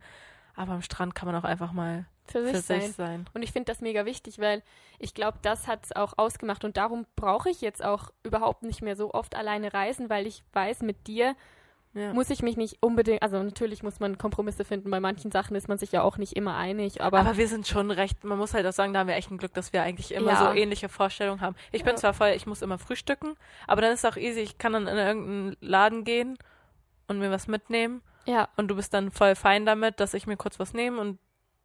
Aber am Strand kann man auch einfach mal für sich für sein. sich sein. Und ich finde das mega wichtig, weil ich glaube, das hat es auch ausgemacht. Und darum brauche ich jetzt auch überhaupt nicht mehr so oft alleine reisen, weil ich weiß, mit dir Ja. muss ich mich nicht unbedingt, also natürlich muss man Kompromisse finden. Bei manchen Sachen ist man sich ja auch nicht immer einig, aber, Aber, wir sind schon recht, man muss halt auch sagen, da haben wir echt ein Glück, dass wir eigentlich immer Ja. so ähnliche Vorstellungen haben. Ich bin Ja. zwar voll, ich muss immer frühstücken, aber dann ist es auch easy, ich kann dann in irgendeinen Laden gehen und mir was mitnehmen ja, und du bist dann voll fein damit, dass ich mir kurz was nehme und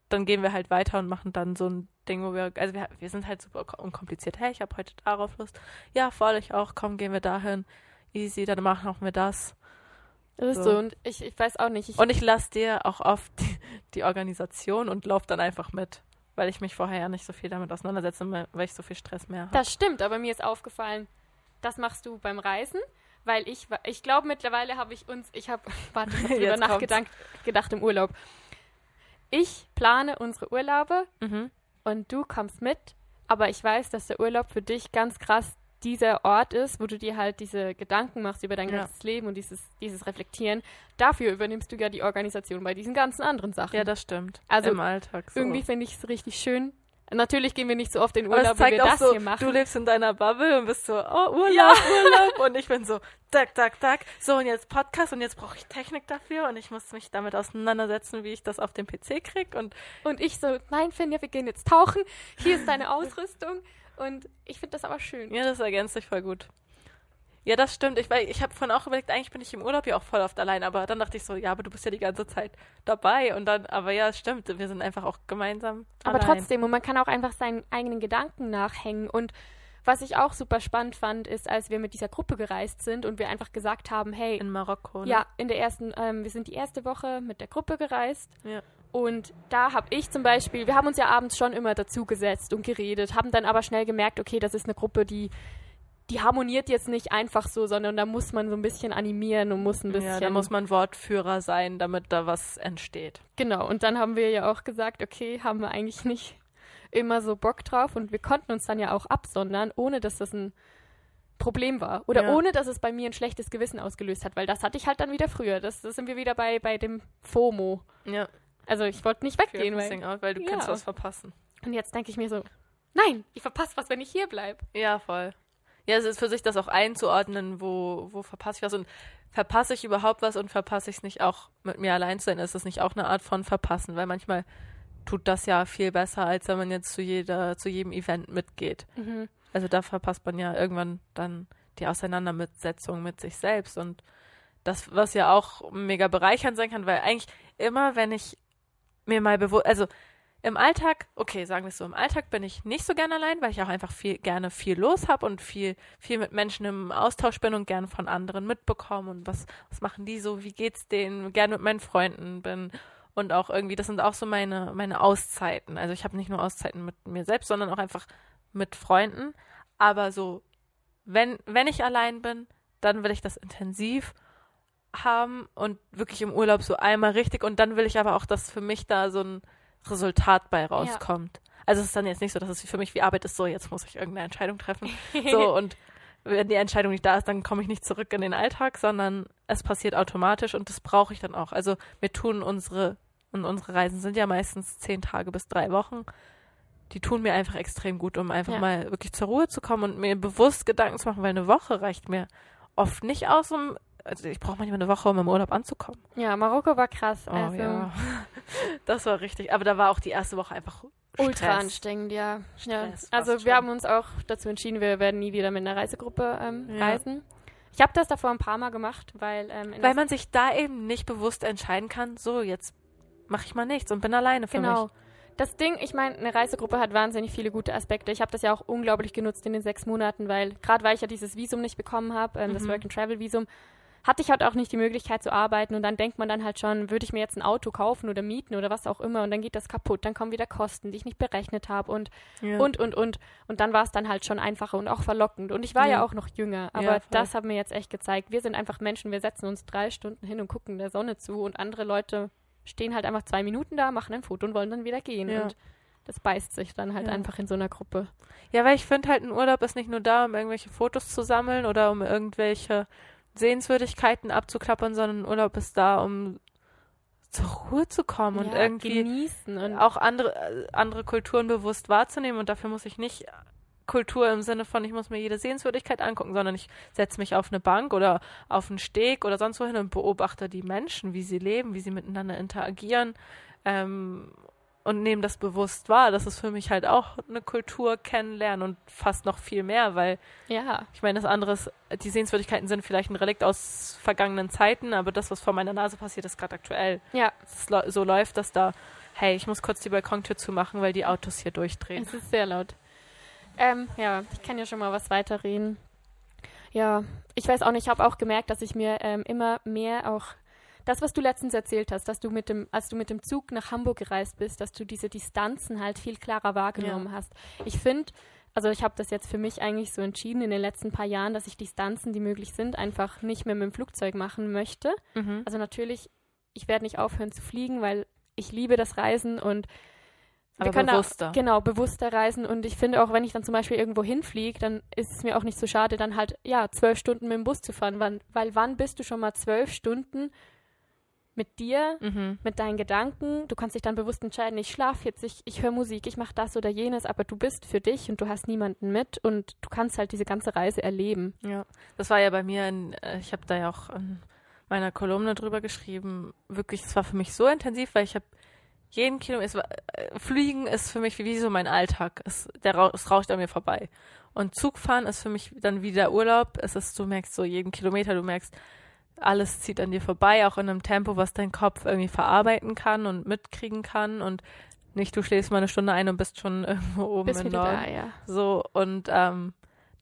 dann gehen wir halt weiter und machen dann so ein Ding, wo wir, also wir, wir sind halt super ko- unkompliziert. Hey, ich habe heute darauf Lust. Ja, voll, ich auch. Komm, gehen wir dahin. Easy, dann machen wir das. das ist So. Und ich, ich weiß auch nicht. Ich, Und ich lasse dir auch oft die, die Organisation und lauf dann einfach mit, weil ich mich vorher ja nicht so viel damit auseinandersetze, weil ich so viel Stress mehr habe. das stimmt, aber mir ist aufgefallen, das machst du beim Reisen, weil ich, ich glaube mittlerweile habe ich uns, ich habe, warte, ich hab drüber kommt's. nachgedacht gedacht im Urlaub. Ich plane unsere Urlaube Mhm. und du kommst mit, aber ich weiß, dass der Urlaub für dich ganz krass dieser Ort ist, wo du dir halt diese Gedanken machst über dein Ja. ganzes Leben und dieses, dieses Reflektieren. Dafür übernimmst du ja die Organisation bei diesen ganzen anderen Sachen. Ja, das stimmt. Also, Im Alltag. So. Irgendwie finde ich es richtig schön. Natürlich gehen wir nicht so oft in Urlaub, wie wir das so, hier machen. du lebst in deiner Bubble und bist so, oh, Urlaub, Ja. Urlaub. Und ich bin so, tak, tak, tak. So, und jetzt Podcast und jetzt brauche ich Technik dafür und ich muss mich damit auseinandersetzen, wie ich das auf dem PC krieg. Und Und ich so, nein, Finja, wir gehen jetzt tauchen. Hier ist deine Ausrüstung. Und ich finde das aber schön. ja, das ergänzt sich voll gut. Ja, das stimmt. Ich, weil ich habe vorhin auch überlegt, eigentlich bin ich im Urlaub ja auch voll oft allein, aber dann dachte ich so, ja, aber du bist ja die ganze Zeit dabei. Und dann, aber ja, es stimmt, wir sind einfach auch gemeinsam. Aber allein. trotzdem, und man kann auch einfach seinen eigenen Gedanken nachhängen. Und was ich auch super spannend fand, ist, als wir mit dieser Gruppe gereist sind und wir einfach gesagt haben, hey, In Marokko. Ne? ja, in der ersten, ähm, wir sind die erste Woche mit der Gruppe gereist. Ja. Und da habe ich zum Beispiel, wir haben uns ja abends schon immer dazugesetzt und geredet, haben dann aber schnell gemerkt, okay, das ist eine Gruppe, die, die harmoniert jetzt nicht einfach so, sondern da muss man so ein bisschen animieren und muss ein bisschen. Ja, da muss man Wortführer sein, damit da was entsteht. Genau, und dann haben wir ja auch gesagt, okay, haben wir eigentlich nicht immer so Bock drauf und wir konnten uns dann ja auch absondern, ohne dass das ein Problem war. Oder Ja. ohne dass es bei mir ein schlechtes Gewissen ausgelöst hat, weil das hatte ich halt dann wieder früher. Das, das sind wir wieder bei, bei dem FOMO. Ja, Also ich wollte nicht weggehen, weil. out, weil du Ja. kannst was verpassen. Und jetzt denke ich mir so, nein, ich verpasse was, wenn ich hier bleibe. Ja, voll. Ja, es ist für sich das auch einzuordnen, wo, wo verpasse ich was und verpasse ich überhaupt was und verpasse ich es nicht auch mit mir allein zu sein. Ist das nicht auch eine Art von Verpassen? Weil manchmal tut das ja viel besser, als wenn man jetzt zu jeder, zu jedem Event mitgeht. Also da verpasst man ja irgendwann dann die Auseinandersetzung mit sich selbst und das, was ja auch mega bereichernd sein kann, weil eigentlich immer, wenn ich mir mal bewusst, also im Alltag, okay, sagen wir es so, im Alltag bin ich nicht so gern allein, weil ich auch einfach viel, gerne viel los habe und viel, viel mit Menschen im Austausch bin und gerne von anderen mitbekomme und was, was machen die so, wie geht's denen, gerne mit meinen Freunden bin und auch irgendwie, das sind auch so meine, meine Auszeiten. Also ich habe nicht nur Auszeiten mit mir selbst, sondern auch einfach mit Freunden. Aber so, wenn, wenn ich allein bin, dann will ich das intensiv haben und wirklich im Urlaub so einmal richtig und dann will ich aber auch, dass für mich da so ein Resultat bei rauskommt. Also es ist dann jetzt nicht so, dass es für mich wie Arbeit ist, so jetzt muss ich irgendeine Entscheidung treffen. So und wenn die Entscheidung nicht da ist, dann komme ich nicht zurück in den Alltag, sondern es passiert automatisch und das brauche ich dann auch. Also wir tun unsere, und unsere Reisen sind ja meistens zehn Tage bis drei Wochen. Die tun mir einfach extrem gut, um einfach Ja. mal wirklich zur Ruhe zu kommen und mir bewusst Gedanken zu machen, weil eine Woche reicht mir oft nicht aus, um, also ich brauche manchmal eine Woche, um im Urlaub anzukommen. Ja, Marokko war krass. Oh also ja. Das war richtig. Aber da war auch die erste Woche einfach ultra Stress. anstrengend, ja. ja. Also wir schon. haben uns auch dazu entschieden, wir werden nie wieder mit einer Reisegruppe ähm, Ja. reisen. Ich habe das davor ein paar Mal gemacht, weil ähm, Weil man sich da eben nicht bewusst entscheiden kann, so, jetzt mache ich mal nichts und bin alleine für Genau. mich. Das Ding, ich meine, eine Reisegruppe hat wahnsinnig viele gute Aspekte. Ich habe das ja auch unglaublich genutzt in den sechs Monaten, weil gerade weil ich ja dieses Visum nicht bekommen habe, ähm, das Mhm. Work-and-Travel-Visum, hatte ich halt auch nicht die Möglichkeit zu arbeiten. Und dann denkt man dann halt schon, würde ich mir jetzt ein Auto kaufen oder mieten oder was auch immer. Und dann geht das kaputt, dann kommen wieder Kosten, die ich nicht berechnet habe und Ja. und und und. Und dann war es dann halt schon einfacher und auch verlockend. Und ich war ja, Ja. auch noch jünger, aber Ja, das hat mir jetzt echt gezeigt, wir sind einfach Menschen, wir setzen uns drei Stunden hin und gucken der Sonne zu. Und andere Leute stehen halt einfach zwei Minuten da, machen ein Foto und wollen dann wieder gehen. Und das beißt sich dann halt Ja. einfach in so einer Gruppe. Ja, weil ich finde halt, ein Urlaub ist nicht nur da, um irgendwelche Fotos zu sammeln oder um irgendwelche Sehenswürdigkeiten abzuklappern, sondern Urlaub ist da, um zur Ruhe zu kommen und Ja, irgendwie genießen und auch andere, äh, andere Kulturen bewusst wahrzunehmen. Und dafür muss ich nicht Kultur im Sinne von, ich muss mir jede Sehenswürdigkeit angucken, sondern ich setze mich auf eine Bank oder auf einen Steg oder sonst wohin und beobachte die Menschen, wie sie leben, wie sie miteinander interagieren ähm, und nehme das bewusst wahr. Das ist für mich halt auch eine Kultur kennenlernen und fast noch viel mehr, weil ja, ich meine, das andere ist, die Sehenswürdigkeiten sind vielleicht ein Relikt aus vergangenen Zeiten, aber das, was vor meiner Nase passiert, ist gerade aktuell. ja, Es lau- so läuft das da. Hey, ich muss kurz die Balkontür zumachen, weil die Autos hier durchdrehen. es ist sehr laut. Ähm, ja, ich kann ja schon mal was weiterreden. Ja, ich weiß auch nicht, ich habe auch gemerkt, dass ich mir ähm, immer mehr auch das, was du letztens erzählt hast, dass du mit dem, als du mit dem Zug nach Hamburg gereist bist, dass du diese Distanzen halt viel klarer wahrgenommen hast. Ich finde, also ich habe das jetzt für mich eigentlich so entschieden in den letzten paar Jahren, dass ich Distanzen, die möglich sind, einfach nicht mehr mit dem Flugzeug machen möchte. Mhm. Also natürlich, ich werde nicht aufhören zu fliegen, weil ich liebe das Reisen und wir Aber können bewusster. Da, genau, bewusster reisen. Und ich finde auch, wenn ich dann zum Beispiel irgendwo hinfliege, dann ist es mir auch nicht so schade, dann halt, ja, zwölf Stunden mit dem Bus zu fahren. Wann, weil wann bist du schon mal zwölf Stunden mit dir, Mhm. mit deinen Gedanken? Du kannst dich dann bewusst entscheiden, ich schlafe jetzt, ich, ich höre Musik, ich mache das oder jenes, aber du bist für dich und du hast niemanden mit und du kannst halt diese ganze Reise erleben. Ja, das war ja bei mir, in, äh, ich habe da ja auch in meiner Kolumne drüber geschrieben, wirklich, es war für mich so intensiv, weil ich habe jeden Kilometer, äh, Fliegen ist für mich wie so mein Alltag, es, der, es rauscht an mir vorbei. Und Zugfahren ist für mich dann wieder Urlaub, es ist, du merkst so jeden Kilometer, du merkst, alles zieht an dir vorbei, auch in einem Tempo, was dein Kopf irgendwie verarbeiten kann und mitkriegen kann und nicht, du schläfst mal eine Stunde ein und bist schon irgendwo oben Bist im Norden. da, ja. So, und ähm,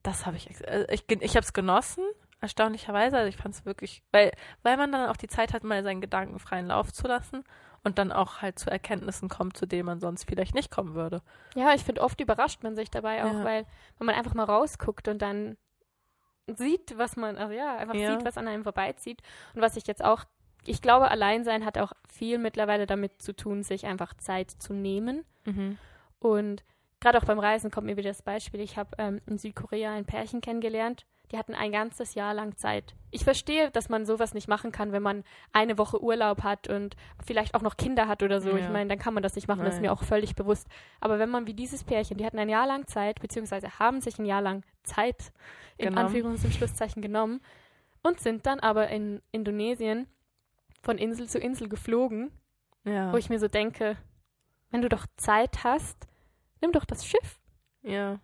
das habe ich, äh, ich, ich habe es genossen, erstaunlicherweise. Also ich fand es wirklich, weil, weil man dann auch die Zeit hat, mal seinen Gedanken freien Lauf zu lassen und dann auch halt zu Erkenntnissen kommt, zu denen man sonst vielleicht nicht kommen würde. Ja, ich finde, oft überrascht man sich dabei auch, Ja. weil wenn man einfach mal rausguckt und dann sieht, was man, also ja, einfach Ja. sieht, was an einem vorbeizieht. Und was ich jetzt auch, ich glaube, Alleinsein hat auch viel mittlerweile damit zu tun, sich einfach Zeit zu nehmen. Und gerade auch beim Reisen kommt mir wieder das Beispiel. Ich habe ähm, in Südkorea ein Pärchen kennengelernt. Die hatten ein ganzes Jahr lang Zeit. Ich verstehe, dass man sowas nicht machen kann, wenn man eine Woche Urlaub hat und vielleicht auch noch Kinder hat oder so. Ich Ja. meine, dann kann man das nicht machen. Das ist Nein. mir auch völlig bewusst. Aber wenn man wie dieses Pärchen, die hatten ein Jahr lang Zeit, beziehungsweise haben sich ein Jahr lang Zeit in Genommen. Anführungs- und Schlusszeichen genommen und sind dann aber in Indonesien von Insel zu Insel geflogen Ja. wo ich mir so denke, wenn du doch Zeit hast, nimm doch das Schiff. ja.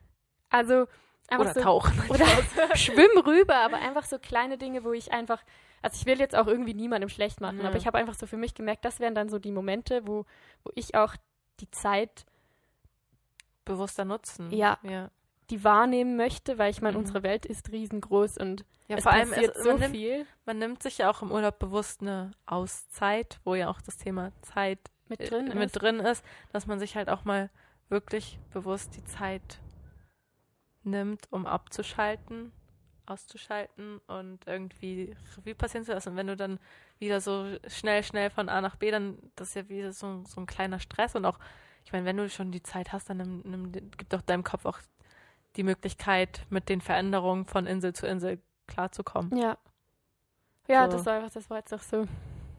Also einfach Oder so, tauchen. oder schwimm rüber, aber einfach so kleine Dinge, wo ich einfach, also ich will jetzt auch irgendwie niemandem schlecht machen, Ja. aber ich habe einfach so für mich gemerkt, das wären dann so die Momente, wo, wo ich auch die Zeit, Bewusster nutzen. Ja. Ja, die wahrnehmen möchte, weil ich meine, Mhm. unsere Welt ist riesengroß und ja es vor allem, passiert es, so nimmt, viel man nimmt sich ja auch im Urlaub bewusst eine Auszeit, wo ja auch das Thema Zeit mit äh, drin. mit ist. drin ist, dass man sich halt auch mal wirklich bewusst die Zeit nimmt, um abzuschalten, auszuschalten und irgendwie Revue passieren zu lassen. Und wenn du dann wieder so schnell, schnell von A nach B, dann das ist ja wie so, so ein kleiner Stress und auch, ich meine, wenn du schon die Zeit hast, dann nimm, nimm, gib doch deinem Kopf auch die Möglichkeit, mit den Veränderungen von Insel zu Insel klarzukommen. Ja. Ja, So. das, war, das war jetzt auch so.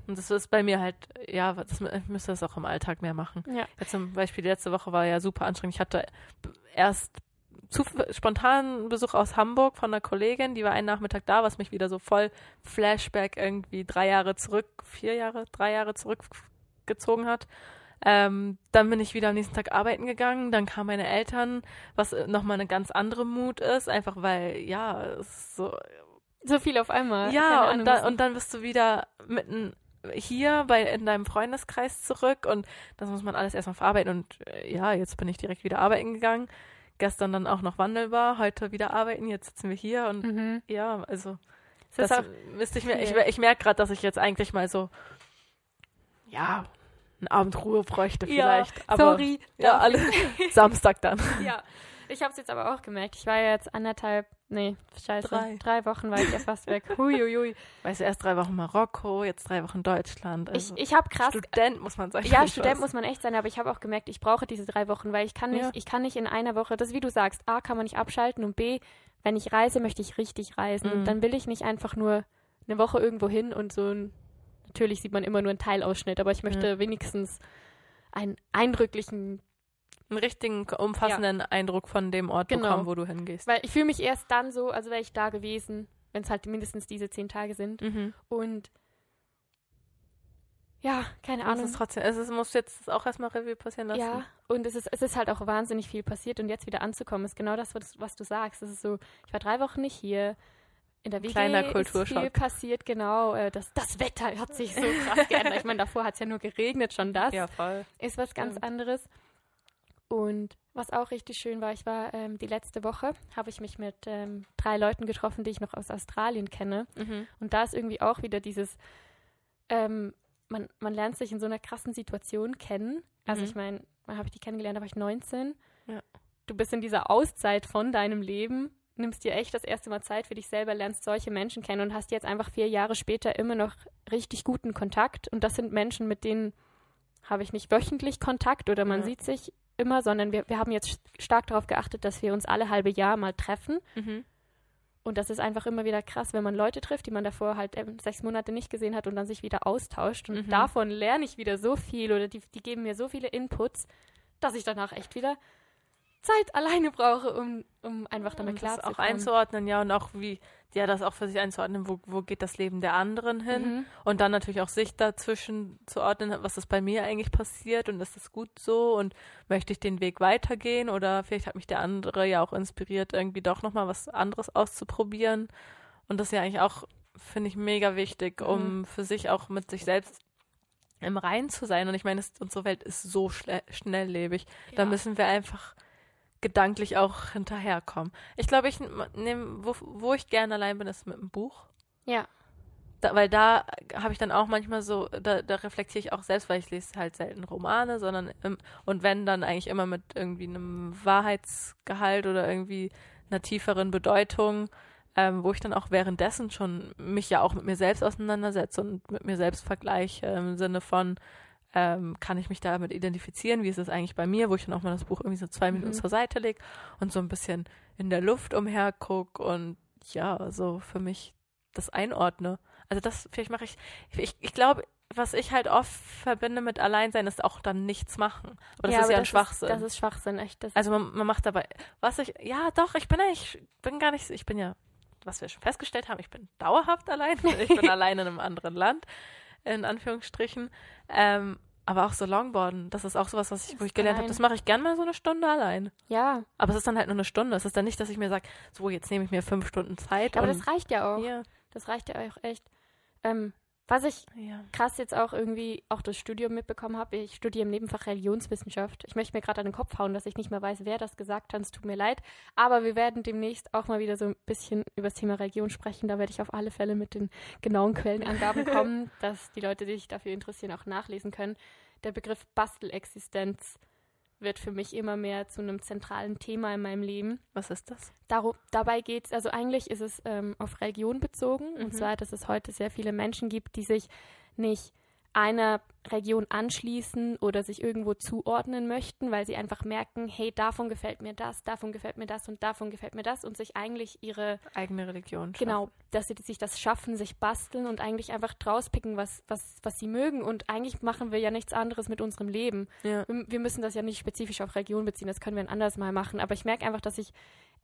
Und das ist bei mir halt, ja, das, ich müsste das auch im Alltag mehr machen. Ja. Jetzt zum Beispiel die letzte Woche war ja super anstrengend. Ich hatte erst zu spontan Besuch aus Hamburg von einer Kollegin, die war einen Nachmittag da, was mich wieder so voll Flashback irgendwie drei Jahre zurück, vier Jahre, drei Jahre zurückgezogen hat. Ähm, dann bin ich wieder am nächsten Tag arbeiten gegangen, dann kamen meine Eltern, was nochmal eine ganz andere Mut ist, einfach weil, ja, es ist so, So viel auf einmal. Ja, und, dann was- und dann bist du wieder mitten hier bei in deinem Freundeskreis zurück und das muss man alles erstmal verarbeiten und äh, ja, jetzt bin ich direkt wieder arbeiten gegangen. Gestern dann auch noch wandelbar, heute wieder arbeiten, jetzt sitzen wir hier und Mhm. ja, also das auch, müsste ich mir, ich, ich merke gerade, dass ich jetzt eigentlich mal so ja, eine Abendruhe bräuchte Ja, vielleicht, aber sorry. ja, alle Samstag dann. ja. Ich habe es jetzt aber auch gemerkt. Ich war ja jetzt anderthalb, nee, scheiße, Drei. drei, Wochen war ich ja fast weg. Huiuiui. Weißt du, erst drei Wochen Marokko, jetzt drei Wochen Deutschland. Ich, Also ich habe krass Student muss man sein. Ja, Student muss man echt sein, aber ich habe auch gemerkt, ich brauche diese drei Wochen, weil ich kann nicht, Ja. ich kann nicht in einer Woche, das ist wie du sagst, A, kann man nicht abschalten und B, wenn ich reise, möchte ich richtig reisen. Mhm. Und dann will ich nicht einfach nur eine Woche irgendwo hin und so ein, natürlich sieht man immer nur einen Teilausschnitt, aber ich möchte wenigstens einen eindrücklichen, einen richtigen, umfassenden Eindruck von dem Ort Genau. bekommen, wo du hingehst. weil ich fühle mich erst dann so, als wäre ich da gewesen, wenn es halt mindestens diese zehn Tage sind. Mhm. Und ja, keine Es Ahnung. ist trotzdem, es ist, muss jetzt auch erstmal Revue passieren lassen. Ja, und es ist, es ist halt auch wahnsinnig viel passiert und jetzt wieder anzukommen, ist genau das, was, was du sagst. Es ist so, ich war drei Wochen nicht hier. In der WG Kleiner ist Kulturschock. viel passiert, genau. Äh, Das, das Wetter hat sich so krass geändert. Ich meine, davor hat es ja nur geregnet, schon das Ja, voll. ist was ganz Stimmt. anderes. Und was auch richtig schön war, ich war ähm, die letzte Woche, habe ich mich mit ähm, drei Leuten getroffen, die ich noch aus Australien kenne. Mhm. Und da ist irgendwie auch wieder dieses, ähm, man, man lernt sich in so einer krassen Situation kennen. Also Mhm. ich meine, wann habe ich die kennengelernt? Da war ich 19. Ja. Du bist in dieser Auszeit von deinem Leben, nimmst dir echt das erste Mal Zeit für dich selber, lernst solche Menschen kennen und hast jetzt einfach vier Jahre später immer noch richtig guten Kontakt. Und das sind Menschen, mit denen habe ich nicht wöchentlich Kontakt oder man Ja. sieht sich immer, sondern wir, wir haben jetzt stark darauf geachtet, dass wir uns alle halbe Jahr mal treffen. Mhm. Und das ist einfach immer wieder krass, wenn man Leute trifft, die man davor halt ähm, sechs Monate nicht gesehen hat und dann sich wieder austauscht. Und Mhm. davon lerne ich wieder so viel oder die, die geben mir so viele Inputs, dass ich danach echt wieder Zeit alleine brauche, um, um einfach damit Und das auch klarzukommen. einzuordnen, ja, und auch wie, ja, das auch für sich einzuordnen, wo, wo geht das Leben der anderen hin? Mhm. Und dann natürlich auch sich dazwischen zu ordnen, was ist bei mir eigentlich passiert und ist das gut so und möchte ich den Weg weitergehen oder vielleicht hat mich der andere ja auch inspiriert, irgendwie doch nochmal was anderes auszuprobieren. Und das ist ja eigentlich auch, finde ich, mega wichtig, um für sich auch mit sich selbst im Reinen zu sein. Und ich meine, es- unsere Welt ist so schnelllebig. Da Ja. müssen wir einfach gedanklich auch hinterherkommen. Ich glaube, ich nehme, wo, wo ich gerne allein bin, ist mit einem Buch. Ja. Da, weil da habe ich dann auch manchmal so, da, da reflektiere ich auch selbst, weil ich lese halt selten Romane, sondern im, und wenn dann eigentlich immer mit irgendwie einem Wahrheitsgehalt oder irgendwie einer tieferen Bedeutung, ähm, wo ich dann auch währenddessen schon mich ja auch mit mir selbst auseinandersetze und mit mir selbst vergleiche im Sinne von, ähm, kann ich mich damit identifizieren, wie ist es eigentlich bei mir, wo ich dann auch mal das Buch irgendwie so zwei Minuten Mhm. zur Seite lege und so ein bisschen in der Luft umherguck und ja, so für mich das einordne. Also das, vielleicht mache ich, ich, ich glaube, was ich halt oft verbinde mit Alleinsein, ist auch dann nichts machen. Aber das ist ja ein Schwachsinn. das ist Schwachsinn, echt. Also man, man macht dabei, was ich, ja doch, ich bin eigentlich, bin gar nicht, ich bin ja, was wir schon festgestellt haben, ich bin dauerhaft allein. Ich bin allein in einem anderen Land, in Anführungsstrichen. Ähm, aber auch so Longboarden, das ist auch sowas, was ich, wo ich gelernt habe, das mache ich gern mal so eine Stunde allein. ja, Aber es ist dann halt nur eine Stunde. Es ist dann nicht, dass ich mir sage, so, jetzt nehme ich mir fünf Stunden Zeit. aber das reicht ja auch. ja, Das reicht ja auch echt. Ähm, was ich ja. krass jetzt auch irgendwie auch das Studium mitbekommen habe. Ich studiere im Nebenfach Religionswissenschaft. Ich möchte mir gerade an den Kopf hauen, dass ich nicht mehr weiß, wer das gesagt hat. Es tut mir leid. Aber wir werden demnächst auch mal wieder so ein bisschen über das Thema Religion sprechen. Da werde ich auf alle Fälle mit den genauen Quellenangaben kommen, dass die Leute, die sich dafür interessieren, auch nachlesen können. Der Begriff Bastelexistenz wird für mich immer mehr zu einem zentralen Thema in meinem Leben. Was ist das? Darum, dabei geht es, also eigentlich ist es ähm, auf Religion bezogen. Mhm. Und zwar, dass es heute sehr viele Menschen gibt, die sich nicht einer Region anschließen oder sich irgendwo zuordnen möchten, weil sie einfach merken, hey, davon gefällt mir das, davon gefällt mir das und davon gefällt mir das und sich eigentlich ihre eigene Religion schaffen. Genau, dass sie sich das schaffen, sich basteln und eigentlich einfach draus picken, was, was, was sie mögen. Und eigentlich machen wir ja nichts anderes mit unserem Leben. Ja. Wir, wir müssen das ja nicht spezifisch auf Region beziehen, das können wir ein anderes Mal machen. Aber ich merke einfach, dass ich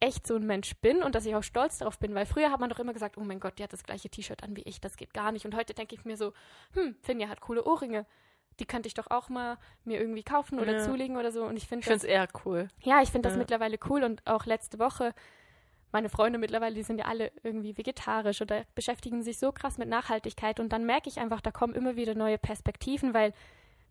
echt so ein Mensch bin und dass ich auch stolz darauf bin, weil früher hat man doch immer gesagt, oh mein Gott, die hat das gleiche T-Shirt an wie ich, das geht gar nicht. Und heute denke ich mir so, hm, Finja hat coole Ohrringe. Die könnte ich doch auch mal mir irgendwie kaufen oder ja. zulegen oder so. Und ich finde es eher cool. Ja, ich finde das mittlerweile cool und auch letzte Woche meine Freunde mittlerweile, die sind ja alle irgendwie vegetarisch oder beschäftigen sich so krass mit Nachhaltigkeit und dann merke ich einfach, da kommen immer wieder neue Perspektiven, weil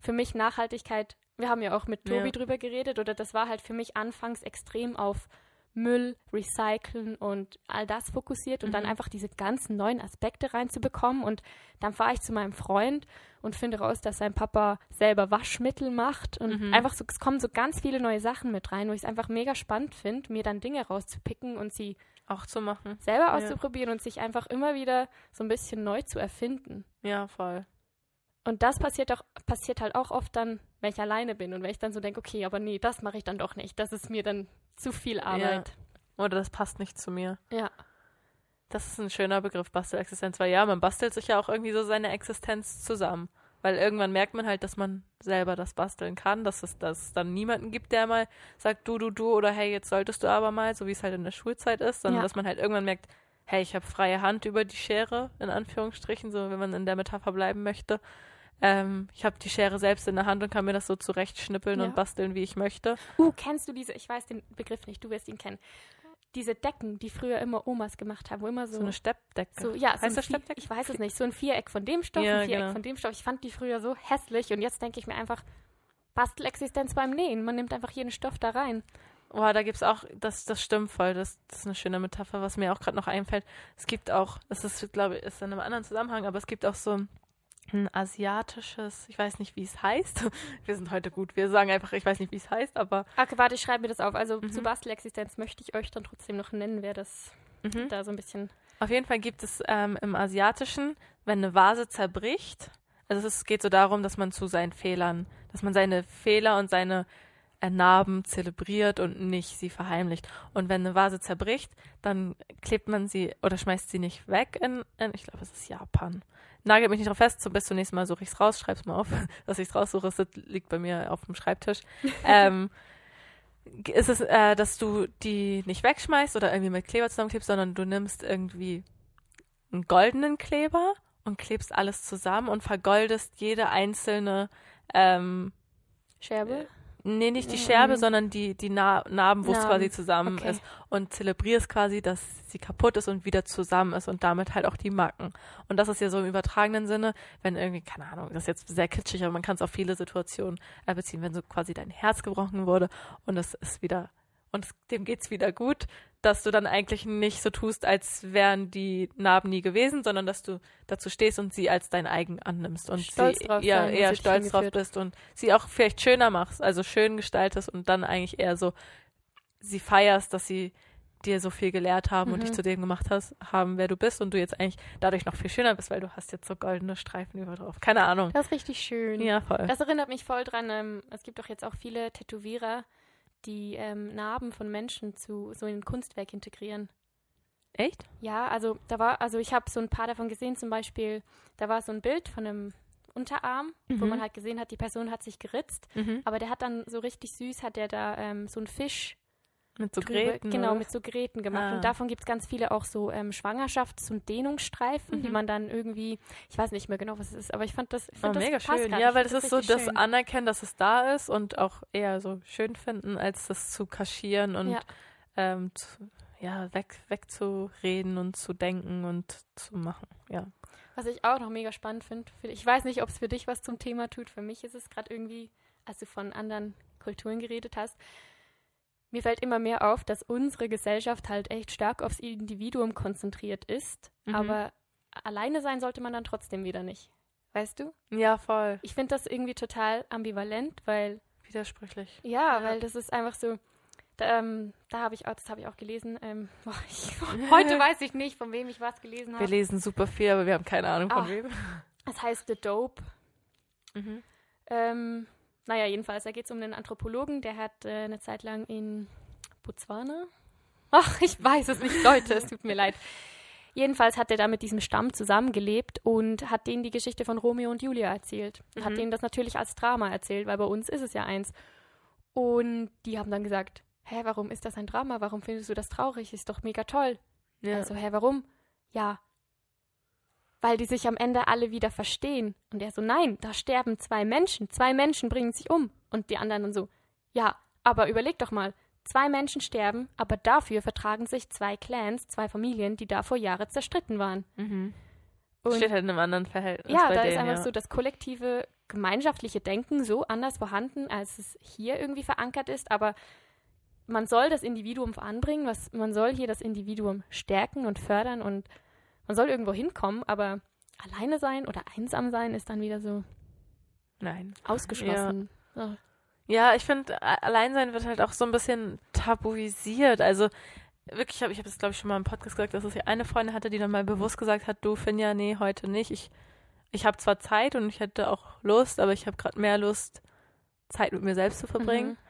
für mich Nachhaltigkeit, wir haben ja auch mit Tobi ja. drüber geredet oder das war halt für mich anfangs extrem auf Müll, Recyceln und all das fokussiert und mhm. dann einfach diese ganzen neuen Aspekte reinzubekommen. Und dann fahre ich zu meinem Freund und finde raus, dass sein Papa selber Waschmittel macht. Und mhm. einfach so, es kommen so ganz viele neue Sachen mit rein, wo ich es einfach mega spannend finde, mir dann Dinge rauszupicken und sie auch zu machen. Selber auszuprobieren ja. und sich einfach immer wieder so ein bisschen neu zu erfinden. Ja, voll. Und das passiert auch, passiert halt auch oft dann, wenn ich alleine bin und wenn ich dann so denke, okay, aber nee, das mache ich dann doch nicht. Das ist mir dann zu viel Arbeit. Ja. Oder das passt nicht zu mir. Ja. Das ist ein schöner Begriff, Bastelexistenz, weil ja, man bastelt sich ja auch irgendwie so seine Existenz zusammen. Weil irgendwann merkt man halt, dass man selber das basteln kann, dass es, dass es dann niemanden gibt, der mal sagt, du, du, du oder hey, jetzt solltest du aber mal, so wie es halt in der Schulzeit ist, sondern ja. dass man halt irgendwann merkt, hey, ich habe freie Hand über die Schere, in Anführungsstrichen, so wenn man in der Metapher bleiben möchte. Ähm, ich habe die Schere selbst in der Hand und kann mir das so zurechtschnippeln ja. und basteln, wie ich möchte. Uh, kennst du diese, ich weiß den Begriff nicht, du wirst ihn kennen. Diese Decken, die früher immer Omas gemacht haben, wo immer so. So eine Steppdecke. So, ja, heißt so das Steppdecke? Ich weiß es nicht. So ein Viereck von dem Stoff, ja, ein Viereck genau. von dem Stoff. Ich fand die früher so hässlich und jetzt denke ich mir einfach, Bastelexistenz beim Nähen. Man nimmt einfach jeden Stoff da rein. Oh, da gibt es auch, das, das stimmt voll, das, das ist eine schöne Metapher, was mir auch gerade noch einfällt. Es gibt auch, das ist, glaube ich, ist in einem anderen Zusammenhang, aber es gibt auch so ein asiatisches, ich weiß nicht, wie es heißt. Wir sind heute gut. Wir sagen einfach, ich weiß nicht, wie es heißt, aber. Okay, warte, ich schreibe mir das auf. Also mhm. zu Bastelexistenz möchte ich euch dann trotzdem noch nennen, wer das mhm. da so ein bisschen. Auf jeden Fall gibt es ähm, im Asiatischen, wenn eine Vase zerbricht, also es geht so darum, dass man zu seinen Fehlern, dass man seine Fehler und seine Narben zelebriert und nicht sie verheimlicht. Und wenn eine Vase zerbricht, dann klebt man sie oder schmeißt sie nicht weg in, in ich glaube, es ist Japan nagelt mich nicht drauf fest, so bis zum nächsten Mal suche ich es raus, schreib's mal auf, dass ich es raussuche, es liegt bei mir auf dem Schreibtisch. ähm, ist es, äh, dass du die nicht wegschmeißt oder irgendwie mit Kleber zusammenklebst, sondern du nimmst irgendwie einen goldenen Kleber und klebst alles zusammen und vergoldest jede einzelne ähm, Scherbe? Nee, nicht die Scherbe, mhm. sondern die, die Na Narben, wo es quasi zusammen okay. ist. Und zelebrierst quasi, dass sie kaputt ist und wieder zusammen ist und damit halt auch die Macken. Und das ist ja so im übertragenen Sinne, wenn irgendwie, keine Ahnung, das ist jetzt sehr kitschig, aber man kann es auf viele Situationen äh, beziehen, wenn so quasi dein Herz gebrochen wurde und es ist wieder und dem geht's wieder gut, dass du dann eigentlich nicht so tust, als wären die Narben nie gewesen, sondern dass du dazu stehst und sie als dein eigen annimmst und stolz sie drauf ja, sein, eher stolz drauf bist und sie auch vielleicht schöner machst, also schön gestaltest und dann eigentlich eher so sie feierst, dass sie dir so viel gelehrt haben mhm. und dich zu dem gemacht hast, haben, wer du bist und du jetzt eigentlich dadurch noch viel schöner bist, weil du hast jetzt so goldene Streifen über drauf. Keine Ahnung. Das ist richtig schön. Ja, voll. Das erinnert mich voll dran. Ähm, es gibt doch jetzt auch viele Tätowierer, die ähm, Narben von Menschen zu so in ein Kunstwerk integrieren. Echt? Ja, also da war, also ich habe so ein paar davon gesehen, zum Beispiel, da war so ein Bild von einem Unterarm, mhm. wo man halt gesehen hat, die Person hat sich geritzt, mhm. aber der hat dann so richtig süß, hat der da ähm, so ein Fisch mit so Gräten. Genau, mit so Gräten gemacht. Ah. Und davon gibt es ganz viele auch so ähm, Schwangerschafts- und Dehnungsstreifen, mhm. die man dann irgendwie, ich weiß nicht mehr genau, was es ist, aber ich fand das, ich fand oh, das mega schön. Ja, weil das, das ist so das Anerkennen, dass es da ist und auch eher so schön finden, als das zu kaschieren und ja, ähm, zu, ja weg, wegzureden und zu denken und zu machen. Ja. Was ich auch noch mega spannend finde, ich weiß nicht, ob es für dich was zum Thema tut. Für mich ist es gerade irgendwie, als du von anderen Kulturen geredet hast, mir fällt immer mehr auf, dass unsere Gesellschaft halt echt stark aufs Individuum konzentriert ist, mhm. aber alleine sein sollte man dann trotzdem wieder nicht. Weißt du? Ja, voll. Ich finde das irgendwie total ambivalent, weil. Widersprüchlich. Ja, ja. weil das ist einfach so. Da, ähm, da habe ich auch, das habe ich auch gelesen. Ähm, boah, ich, heute weiß ich nicht, von wem ich was gelesen habe. Wir lesen super viel, aber wir haben keine Ahnung von Ach, wem. Das heißt The Dope Mhm. Ähm, naja, jedenfalls, da geht es um einen Anthropologen, der hat äh, eine Zeit lang in Botswana. Ach, ich weiß es nicht, Leute, es tut mir leid. Jedenfalls hat er da mit diesem Stamm zusammengelebt und hat denen die Geschichte von Romeo und Julia erzählt. Mhm. Hat denen das natürlich als Drama erzählt, weil bei uns ist es ja eins. Und die haben dann gesagt, hä, warum ist das ein Drama? Warum findest du das traurig? Ist doch mega toll. Ja. Also, hä, warum? Ja, weil die sich am Ende alle wieder verstehen. Und er so, nein, da sterben zwei Menschen, zwei Menschen bringen sich um. Und die anderen dann so, ja, aber überleg doch mal, zwei Menschen sterben, aber dafür vertragen sich zwei Clans, zwei Familien, die da vor Jahre zerstritten waren. Mhm. Steht halt in einem anderen Verhältnis. Ja, da denen, ist einfach ja. so das kollektive, gemeinschaftliche Denken so anders vorhanden, als es hier irgendwie verankert ist, aber man soll das Individuum voranbringen, was, man soll hier das Individuum stärken und fördern und man soll irgendwo hinkommen, aber alleine sein oder einsam sein ist dann wieder so Nein. ausgeschlossen. Ja, so. ja ich finde, Alleinsein wird halt auch so ein bisschen tabuisiert. Also wirklich, ich habe das glaube ich schon mal im Podcast gesagt, dass es ja eine Freundin hatte, die dann mal bewusst gesagt hat, du Finja, nee, heute nicht. Ich, ich habe zwar Zeit und ich hätte auch Lust, aber ich habe gerade mehr Lust, Zeit mit mir selbst zu verbringen. Mhm.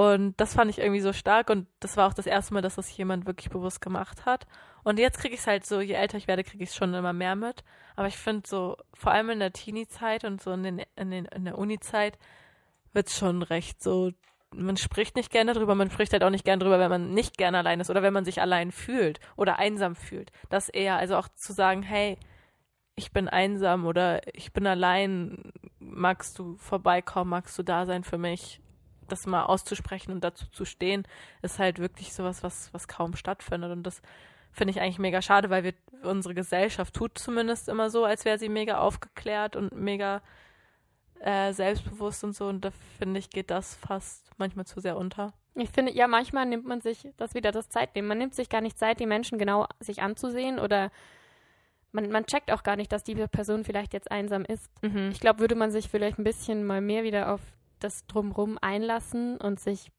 Und das fand ich irgendwie so stark und das war auch das erste Mal, dass das jemand wirklich bewusst gemacht hat. Und jetzt kriege ich es halt so, je älter ich werde, kriege ich es schon immer mehr mit. Aber ich finde so, vor allem in der Teenie-Zeit und so in, den, in, den, in der Uni-Zeit wird es schon recht so, man spricht nicht gerne drüber, man spricht halt auch nicht gerne drüber, wenn man nicht gerne allein ist oder wenn man sich allein fühlt oder einsam fühlt. Das eher, also auch zu sagen, hey, ich bin einsam oder ich bin allein, magst du vorbeikommen, magst du da sein für mich? Das mal auszusprechen und dazu zu stehen, ist halt wirklich sowas, was, was kaum stattfindet. Und das finde ich eigentlich mega schade, weil wir, unsere Gesellschaft tut zumindest immer so, als wäre sie mega aufgeklärt und mega äh, selbstbewusst und so. Und da finde ich, geht das fast manchmal zu sehr unter. Ich finde, ja, manchmal nimmt man sich das wieder das Zeit nehmen. Man nimmt sich gar nicht Zeit, die Menschen genau sich anzusehen oder man, man checkt auch gar nicht, dass diese Person vielleicht jetzt einsam ist. Mhm. Ich glaube, würde man sich vielleicht ein bisschen mal mehr wieder auf das drumrum einlassen und sich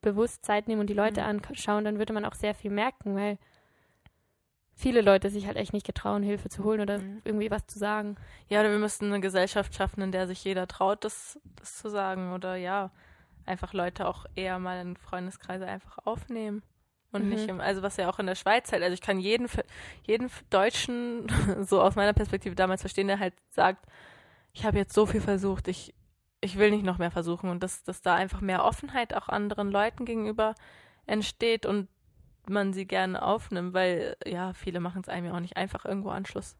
bewusst Zeit nehmen und die Leute mhm. anschauen, dann würde man auch sehr viel merken, weil viele Leute sich halt echt nicht getrauen, Hilfe zu holen oder mhm. irgendwie was zu sagen. Ja, oder wir müssten eine Gesellschaft schaffen, in der sich jeder traut, das, das zu sagen. Oder ja, einfach Leute auch eher mal in Freundeskreise einfach aufnehmen. Und mhm. nicht im, also was ja auch in der Schweiz halt, also ich kann jeden, jeden Deutschen so aus meiner Perspektive damals verstehen, der halt sagt, ich habe jetzt so viel versucht, ich, ich will nicht noch mehr versuchen und dass, dass da einfach mehr Offenheit auch anderen Leuten gegenüber entsteht und man sie gerne aufnimmt, weil ja, viele machen es einem ja auch nicht einfach, irgendwo Anschluss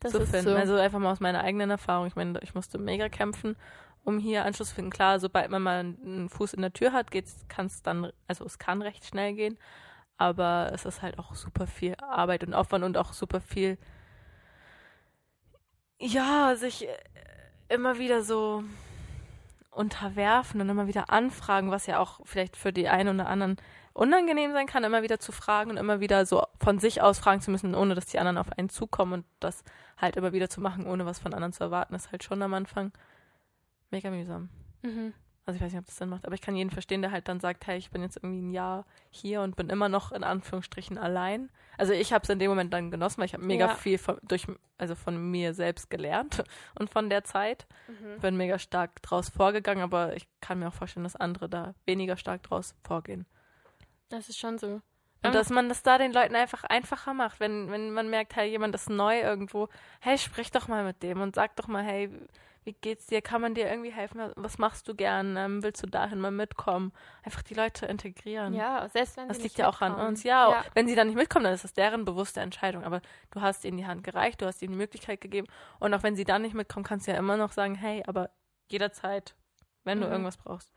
das zu finden. So. Also einfach mal aus meiner eigenen Erfahrung. Ich meine, ich musste mega kämpfen, um hier Anschluss zu finden. Klar, sobald man mal einen Fuß in der Tür hat, kann es dann, also es kann recht schnell gehen, aber es ist halt auch super viel Arbeit und Aufwand und auch super viel, ja, sich immer wieder so unterwerfen und immer wieder anfragen, was ja auch vielleicht für die einen oder anderen unangenehm sein kann, immer wieder zu fragen und immer wieder so von sich aus fragen zu müssen, ohne dass die anderen auf einen zukommen und das halt immer wieder zu machen, ohne was von anderen zu erwarten, ist halt schon am Anfang mega mühsam. Mhm. Also ich weiß nicht, ob das Sinn macht, aber ich kann jeden verstehen, der halt dann sagt, hey, ich bin jetzt irgendwie ein Jahr hier und bin immer noch in Anführungsstrichen allein. Also ich habe es in dem Moment dann genossen, weil ich habe mega ja. viel von, durch, also von mir selbst gelernt und von der Zeit. Mhm. Bin mega stark draus vorgegangen, aber ich kann mir auch vorstellen, dass andere da weniger stark draus vorgehen. Das ist schon so. Und dass man das da den Leuten einfach einfacher macht, wenn, wenn man merkt, hey, jemand ist neu irgendwo, hey, sprich doch mal mit dem und sag doch mal, hey, wie geht's dir? Kann man dir irgendwie helfen? Was machst du gern? Ähm, willst du dahin mal mitkommen? Einfach die Leute integrieren. Ja, selbst wenn das sie liegt ja auch an uns. Ja, ja, wenn sie dann nicht mitkommen, dann ist das deren bewusste Entscheidung. Aber du hast ihnen die Hand gereicht, du hast ihnen die Möglichkeit gegeben. Und auch wenn sie dann nicht mitkommen, kannst du ja immer noch sagen, hey, aber jederzeit, wenn mhm. du irgendwas brauchst,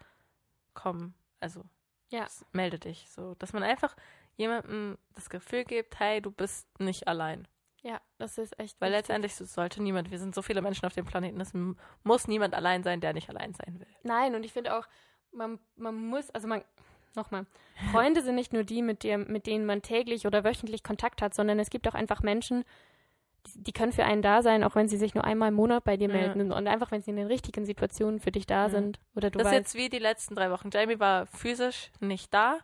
komm. Also, ja. melde dich. So, dass man einfach jemandem das Gefühl gibt, hey, du bist nicht allein. Ja, das ist echt. Weil wichtig. letztendlich sollte niemand, wir sind so viele Menschen auf dem Planeten, es muss niemand allein sein, der nicht allein sein will. Nein, und ich finde auch, man, man muss, also man, nochmal, Freunde sind nicht nur die, mit, dir, mit denen man täglich oder wöchentlich Kontakt hat, sondern es gibt auch einfach Menschen, die, die können für einen da sein, auch wenn sie sich nur einmal im Monat bei dir ja. melden und einfach, wenn sie in den richtigen Situationen für dich da ja. sind. Oder du das weißt, ist jetzt wie die letzten drei Wochen. Jamie war physisch nicht da,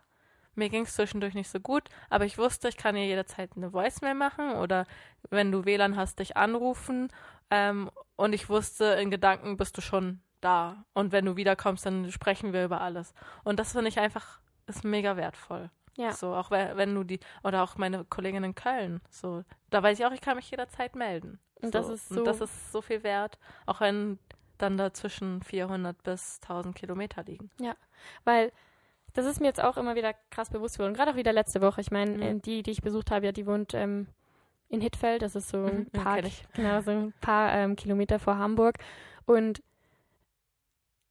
mir ging es zwischendurch nicht so gut, aber ich wusste, ich kann ihr jederzeit eine Voicemail machen oder wenn du WLAN hast, dich anrufen. Ähm, und ich wusste, in Gedanken bist du schon da. Und wenn du wiederkommst, dann sprechen wir über alles. Und das finde ich einfach, ist mega wertvoll. Ja. So, auch wenn, du die, oder auch meine Kollegin in Köln, so, da weiß ich auch, ich kann mich jederzeit melden. Und so. das ist so- Und das ist so viel wert, auch wenn dann dazwischen 400 bis 1000 Kilometer liegen. Weil das ist mir jetzt auch immer wieder krass bewusst geworden. Gerade auch wieder letzte Woche. Ich meine, Mhm. äh, die, die ich besucht habe, ja, die wohnt ähm, in Hittfeld. Das ist so ein Mhm, ja, paar, genau, so ein paar ähm, Kilometer vor Hamburg. Und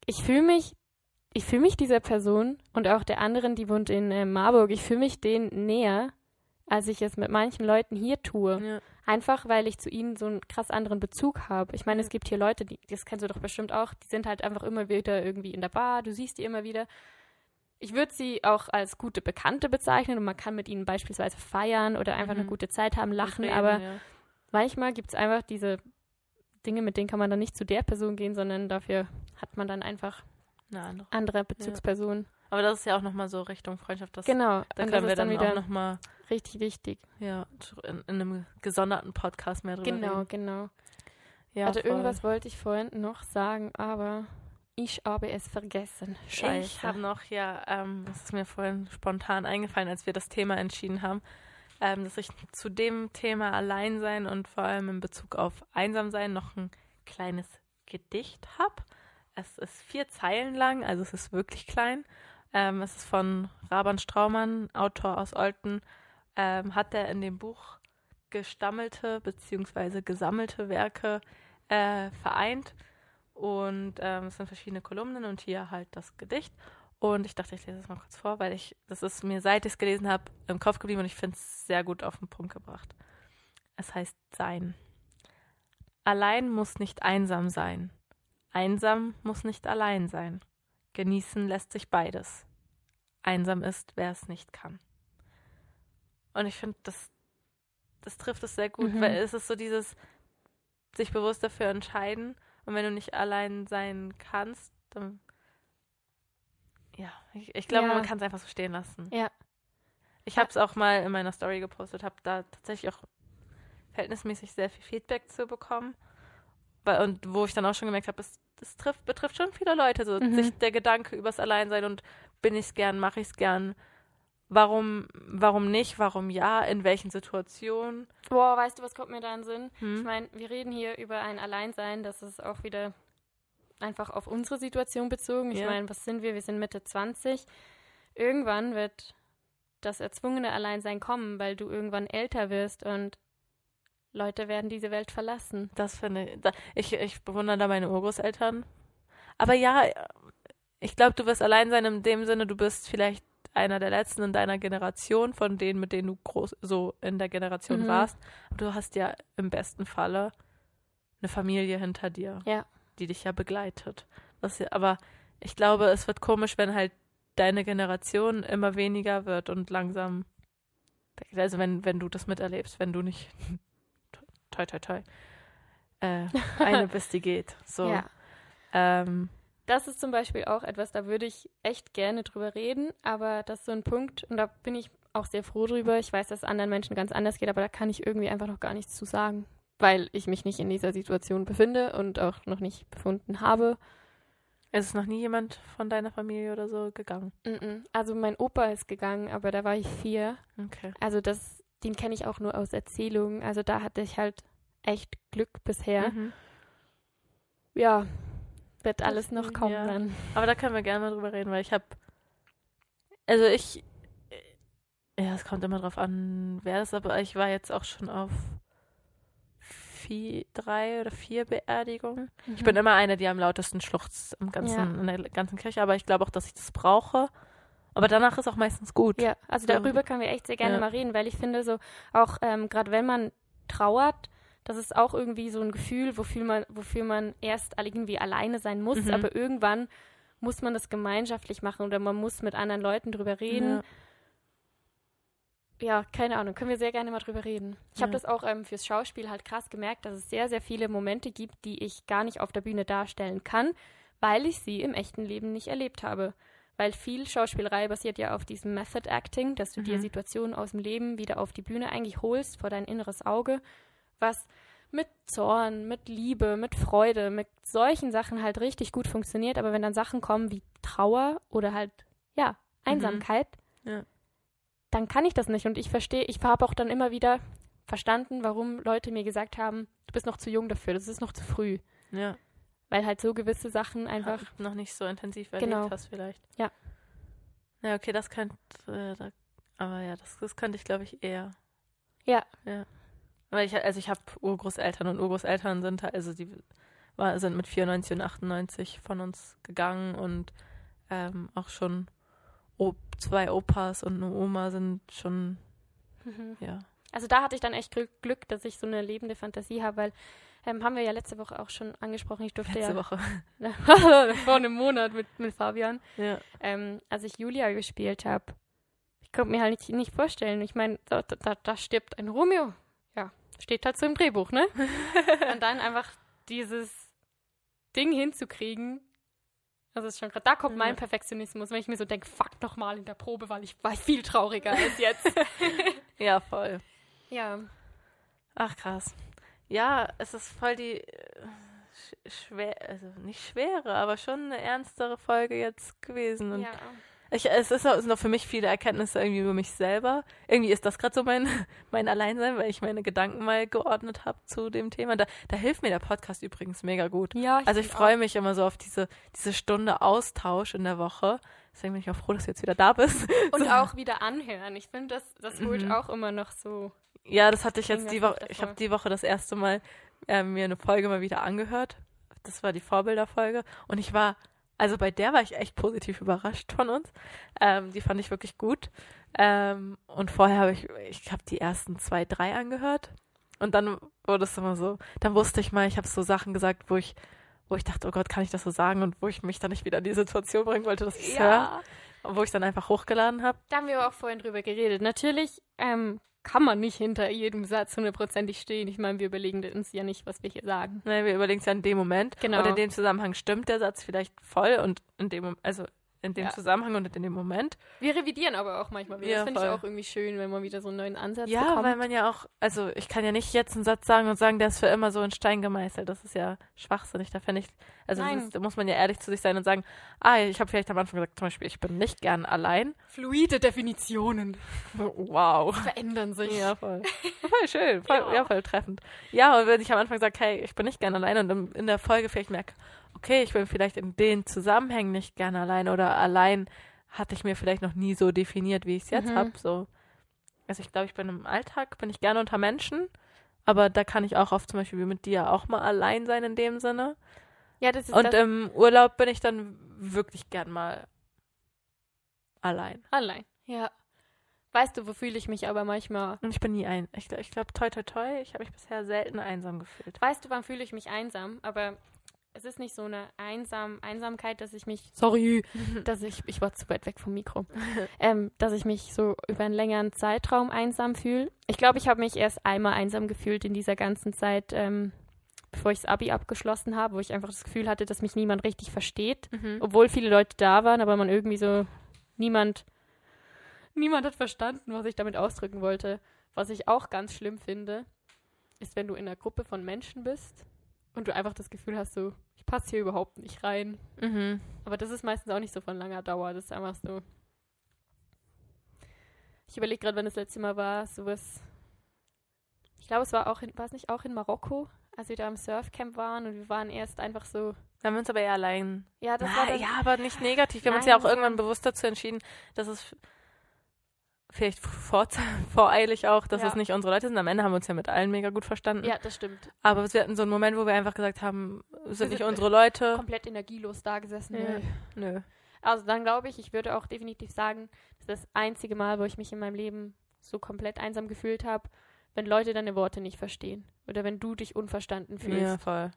ich fühle mich, ich fühle mich dieser Person und auch der anderen, die wohnt in äh, Marburg, ich fühle mich denen näher, als ich es mit manchen Leuten hier tue. Ja. Einfach, weil ich zu ihnen so einen krass anderen Bezug habe. Ich meine, Ja. es gibt hier Leute, die, das kennst du doch bestimmt auch, die sind halt einfach immer wieder irgendwie in der Bar, du siehst die immer wieder. Ich würde sie auch als gute Bekannte bezeichnen und man kann mit ihnen beispielsweise feiern oder einfach Mhm. eine gute Zeit haben, lachen, Reden, aber ja. manchmal gibt es einfach diese Dinge, mit denen kann man dann nicht zu der Person gehen, sondern dafür hat man dann einfach Eine andere. andere Bezugspersonen. Aber das ist ja auch nochmal so Richtung Freundschaft. Das, Genau, Da können das wir ist dann dann, wieder nochmal richtig wichtig. ja, in, in einem gesonderten Podcast mehr drüber Genau, reden. genau. Ja, voll. irgendwas wollte ich vorhin noch sagen, aber ich habe es vergessen. Scheiße. Ich habe noch, ja, ähm, das ist mir vorhin spontan eingefallen, als wir das Thema entschieden haben, ähm, dass ich zu dem Thema Alleinsein und vor allem in Bezug auf Einsamsein noch ein kleines Gedicht habe. Es ist vier Zeilen lang, also es ist wirklich klein. Ähm, es ist von Raban Straumann, Autor aus Olten. Ähm, hat er in dem Buch gestammelte bzw. gesammelte Werke äh, vereint. Und ähm, es sind verschiedene Kolumnen und hier halt das Gedicht. Und ich dachte, ich lese es mal kurz vor, weil ich, das ist mir, seit ich es gelesen habe, im Kopf geblieben und ich finde es sehr gut auf den Punkt gebracht. Es heißt Sein. Allein muss nicht einsam sein. Einsam muss nicht allein sein. Genießen lässt sich beides. Einsam ist, wer es nicht kann. Und ich finde, das, das trifft es sehr gut, Mhm. weil es ist so dieses sich bewusst dafür entscheiden. Und wenn du nicht allein sein kannst, dann ja, ich, ich glaube, Ja. man kann es einfach so stehen lassen. Ja. Ich habe es auch mal in meiner Story gepostet, habe da tatsächlich auch verhältnismäßig sehr viel Feedback zu bekommen. Und wo ich dann auch schon gemerkt habe, es, es trifft, betrifft schon viele Leute, so Mhm. sich der Gedanke übers Alleinsein und bin ich es gern, mache ich es gern. Warum, warum nicht, warum ja, in welchen Situationen? Boah, weißt du, was kommt mir da in den Sinn? Ich Hm? meine, wir reden hier über ein Alleinsein, das ist auch wieder einfach auf unsere Situation bezogen. Ich Ja. meine, was sind wir? Wir sind Mitte 20. Irgendwann wird das erzwungene Alleinsein kommen, weil du irgendwann älter wirst und Leute werden diese Welt verlassen. Das finde ich, ich, ich bewundere da meine Urgroßeltern. Aber ja, ich glaube, du wirst allein sein in dem Sinne, du bist vielleicht einer der letzten in deiner Generation, von denen, mit denen du groß so in der Generation Mhm. warst. Du hast ja im besten Falle eine Familie hinter dir, Ja. die dich ja begleitet. Das ja, aber ich glaube, es wird komisch, wenn halt deine Generation immer weniger wird und langsam, also wenn, wenn du das miterlebst, wenn du nicht toi toi toi äh, eine bist, die geht. So. Ja. Ähm, Das ist zum Beispiel auch etwas, da würde ich echt gerne drüber reden, aber das ist so ein Punkt und da bin ich auch sehr froh drüber. Ich weiß, dass es anderen Menschen ganz anders geht, aber da kann ich irgendwie einfach noch gar nichts zu sagen, weil ich mich nicht in dieser Situation befinde und auch noch nicht befunden habe. ist es noch nie jemand von deiner Familie oder so gegangen? Also mein Opa ist gegangen, aber da war ich vier. Okay. Also das, den kenne ich auch nur aus Erzählungen. Also da hatte ich halt echt Glück bisher. Mhm. Ja, wird Das- alles noch kommen ja. dann. Aber da können wir gerne mal drüber reden, weil ich habe, also ich, ja, es kommt immer drauf an, wer es ist, aber ich war jetzt auch schon auf vier, drei oder vier Beerdigungen. Ich bin immer eine, die am lautesten schluchzt im ganzen, Ja. in der ganzen Kirche, aber ich glaube auch, dass ich das brauche. Aber danach ist auch meistens gut. Ja, also So. darüber können wir echt sehr gerne Ja. mal reden, weil ich finde so, auch ähm, gerade wenn man trauert, das ist auch irgendwie so ein Gefühl, wofür man, wofür man erst irgendwie alleine sein muss, Mhm. aber irgendwann muss man das gemeinschaftlich machen oder man muss mit anderen Leuten drüber reden. Ja, keine Ahnung, können wir sehr gerne mal drüber reden. Ich habe Ja. das auch ähm, fürs Schauspiel halt krass gemerkt, dass es sehr, sehr viele Momente gibt, die ich gar nicht auf der Bühne darstellen kann, weil ich sie im echten Leben nicht erlebt habe. Weil viel Schauspielerei basiert ja auf diesem Method Acting, dass du dir Mhm. Situationen aus dem Leben wieder auf die Bühne eigentlich holst, vor dein inneres Auge, was mit Zorn, mit Liebe, mit Freude, mit solchen Sachen halt richtig gut funktioniert. Aber wenn dann Sachen kommen wie Trauer oder halt, ja, Einsamkeit, Mhm. Ja. dann kann ich das nicht. Und ich verstehe, ich habe auch dann immer wieder verstanden, warum Leute mir gesagt haben, du bist noch zu jung dafür, das ist noch zu früh. Ja. Weil halt so gewisse Sachen einfach. Einfach noch nicht so intensiv erlebt Genau. hast vielleicht. Ja. Ja, okay, das könnte, äh, da, aber ja, das, das könnte ich glaube ich eher. Ja. Ja. Weil ich, also ich habe Urgroßeltern und Urgroßeltern sind also die war, sind mit 94 und 98 von uns gegangen und ähm, auch schon o zwei Opas und eine Oma sind schon, Mhm. ja. Also da hatte ich dann echt Glück, Glück dass ich so eine lebende Fantasie habe, weil ähm, haben wir ja letzte Woche auch schon angesprochen. Ich durfte Letzte ja Woche. vor einem Monat mit, mit Fabian, Ja. ähm, als ich Julia gespielt habe. Ich konnte mir halt nicht, nicht vorstellen. Ich meine, da, da, da stirbt ein Romeo. Steht halt so im Drehbuch, ne? Und dann einfach dieses Ding hinzukriegen. Das ist schon gerade, da kommt mein. Perfektionismus, wenn ich mir so denke, fuck nochmal in der Probe, weil ich war viel trauriger als jetzt. ja, voll. ja. Ach krass. Ja, es ist voll die äh, sch schwer, also nicht schwere, aber schon eine ernstere Folge jetzt gewesen. Und ja. Ich, es ist, es sind auch für mich viele Erkenntnisse irgendwie über mich selber. Irgendwie ist das gerade so mein, mein Alleinsein, weil ich meine Gedanken mal geordnet habe zu dem Thema. Da, da hilft mir der Podcast übrigens mega gut. Ja, Also ich freue mich immer so auf diese, diese Stunde Austausch in der Woche. Deswegen bin ich auch froh, dass du jetzt wieder da bist. Und auch wieder anhören. Ich finde, das, das holt Mhm. auch immer noch so. Ja, das hatte ich jetzt die noch Woche. Ich habe die Woche das erste Mal äh, mir eine Folge mal wieder angehört. Das war die Vorbilderfolge. Und ich war, also bei der war ich echt positiv überrascht von uns. Ähm, die fand ich wirklich gut. Ähm, und vorher habe ich, ich habe die ersten zwei, drei angehört. Und dann wurde es immer so, dann wusste ich mal, ich habe so Sachen gesagt, wo ich, wo ich dachte, oh Gott, kann ich das so sagen? Und wo ich mich dann nicht wieder in die Situation bringen wollte, dass ich es höre. Und wo ich dann einfach hochgeladen habe. Da haben wir auch vorhin drüber geredet. Natürlich ähm, kann man nicht hinter jedem Satz hundertprozentig stehen. Ich meine, wir überlegen uns ja nicht, was wir hier sagen. Ne, wir überlegen es ja in dem Moment. Genau. Und in dem Zusammenhang stimmt der Satz vielleicht voll und in dem, also in dem Ja. Zusammenhang und in dem Moment. Wir revidieren aber auch manchmal wieder. Ja, das finde ich auch irgendwie schön, wenn man wieder so einen neuen Ansatz Ja, bekommt. weil man ja auch, also ich kann ja nicht jetzt einen Satz sagen und sagen, der ist für immer so in Stein gemeißelt. Das ist ja schwachsinnig. Da finde ich, also ist, da muss man ja ehrlich zu sich sein und sagen, ah, ich habe vielleicht am Anfang gesagt, zum Beispiel, ich bin nicht gern allein. Fluide Definitionen Wow. verändern sich. Ja, voll. Voll schön, voll, ja. Ja. voll treffend. Ja, und wenn ich am Anfang sage, hey, ich bin nicht gern allein und in der Folge vielleicht merke, okay, ich bin vielleicht in den Zusammenhängen nicht gern allein oder allein hatte ich mir vielleicht noch nie so definiert, wie ich es jetzt Mhm. habe. So. Also ich glaube, ich bin im Alltag, bin ich gerne unter Menschen, aber da kann ich auch oft zum Beispiel wie mit dir auch mal allein sein in dem Sinne. Ja, das ist Und das im Urlaub bin ich dann wirklich gern mal allein. allein. Ja. Weißt du, wo fühle ich mich aber manchmal? Und ich bin nie ein. Ich, ich glaube, toi, toi, toi, ich habe mich bisher selten einsam gefühlt. Weißt du, wann fühle ich mich einsam? Aber es ist nicht so eine einsam Einsamkeit, dass ich mich. Sorry, dass ich. Ich war zu weit weg vom Mikro. ähm, dass ich mich so über einen längeren Zeitraum einsam fühle. Ich glaube, ich habe mich erst einmal einsam gefühlt in dieser ganzen Zeit, ähm, bevor ich das Abi abgeschlossen habe, wo ich einfach das Gefühl hatte, dass mich niemand richtig versteht. Mhm. Obwohl viele Leute da waren, aber man irgendwie so niemand. Niemand hat verstanden, was ich damit ausdrücken wollte. Was ich auch ganz schlimm finde, ist, wenn du in einer Gruppe von Menschen bist und du einfach das Gefühl hast, so, ich passe hier überhaupt nicht rein. Mhm. Aber das ist meistens auch nicht so von langer Dauer. Das ist einfach so. Ich überlege gerade, wann das letzte Mal war, sowas. Ich glaube, es war auch in, war es nicht auch in Marokko, als wir da im Surfcamp waren und wir waren erst einfach so. Da haben wir uns aber eher allein. Ja, das Ah, war dann, ja, aber nicht negativ. Wir haben uns Nein, ja auch irgendwann bewusst dazu entschieden, dass es vielleicht vor, voreilig auch, dass Ja. es nicht unsere Leute sind. Am Ende haben wir uns ja mit allen mega gut verstanden. ja, das stimmt. Aber wir hatten so einen Moment, wo wir einfach gesagt haben, es sind nicht unsere Leute. Komplett energielos da gesessen. Nö. Nö. Also dann glaube ich, ich würde auch definitiv sagen, das ist das einzige Mal, wo ich mich in meinem Leben so komplett einsam gefühlt habe, wenn Leute deine Worte nicht verstehen. Oder wenn du dich unverstanden fühlst. Ja, voll.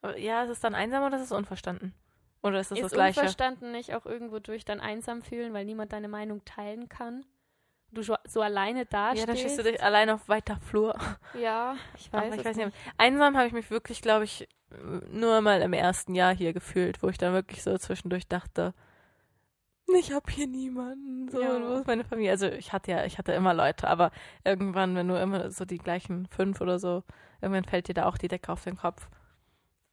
Aber ja, ist es dann einsam oder ist es unverstanden? Oder ist es ist das Gleiche? unverstanden nicht auch irgendwo durch dann einsam fühlen, weil niemand deine Meinung teilen kann? Du so, alleine Ja, dastehst? dann stehst du dich allein auf weiter Flur. Ja, ich Aber weiß, ich es weiß nicht. Einsam habe ich mich wirklich, glaube ich, nur mal im ersten Jahr hier gefühlt, wo ich dann wirklich so zwischendurch dachte, ich habe hier niemanden. So, Ja. wo ist meine Familie? Also ich hatte ja, ich hatte immer Leute, aber irgendwann, wenn du immer so die gleichen fünf oder so, irgendwann fällt dir da auch die Decke auf den Kopf.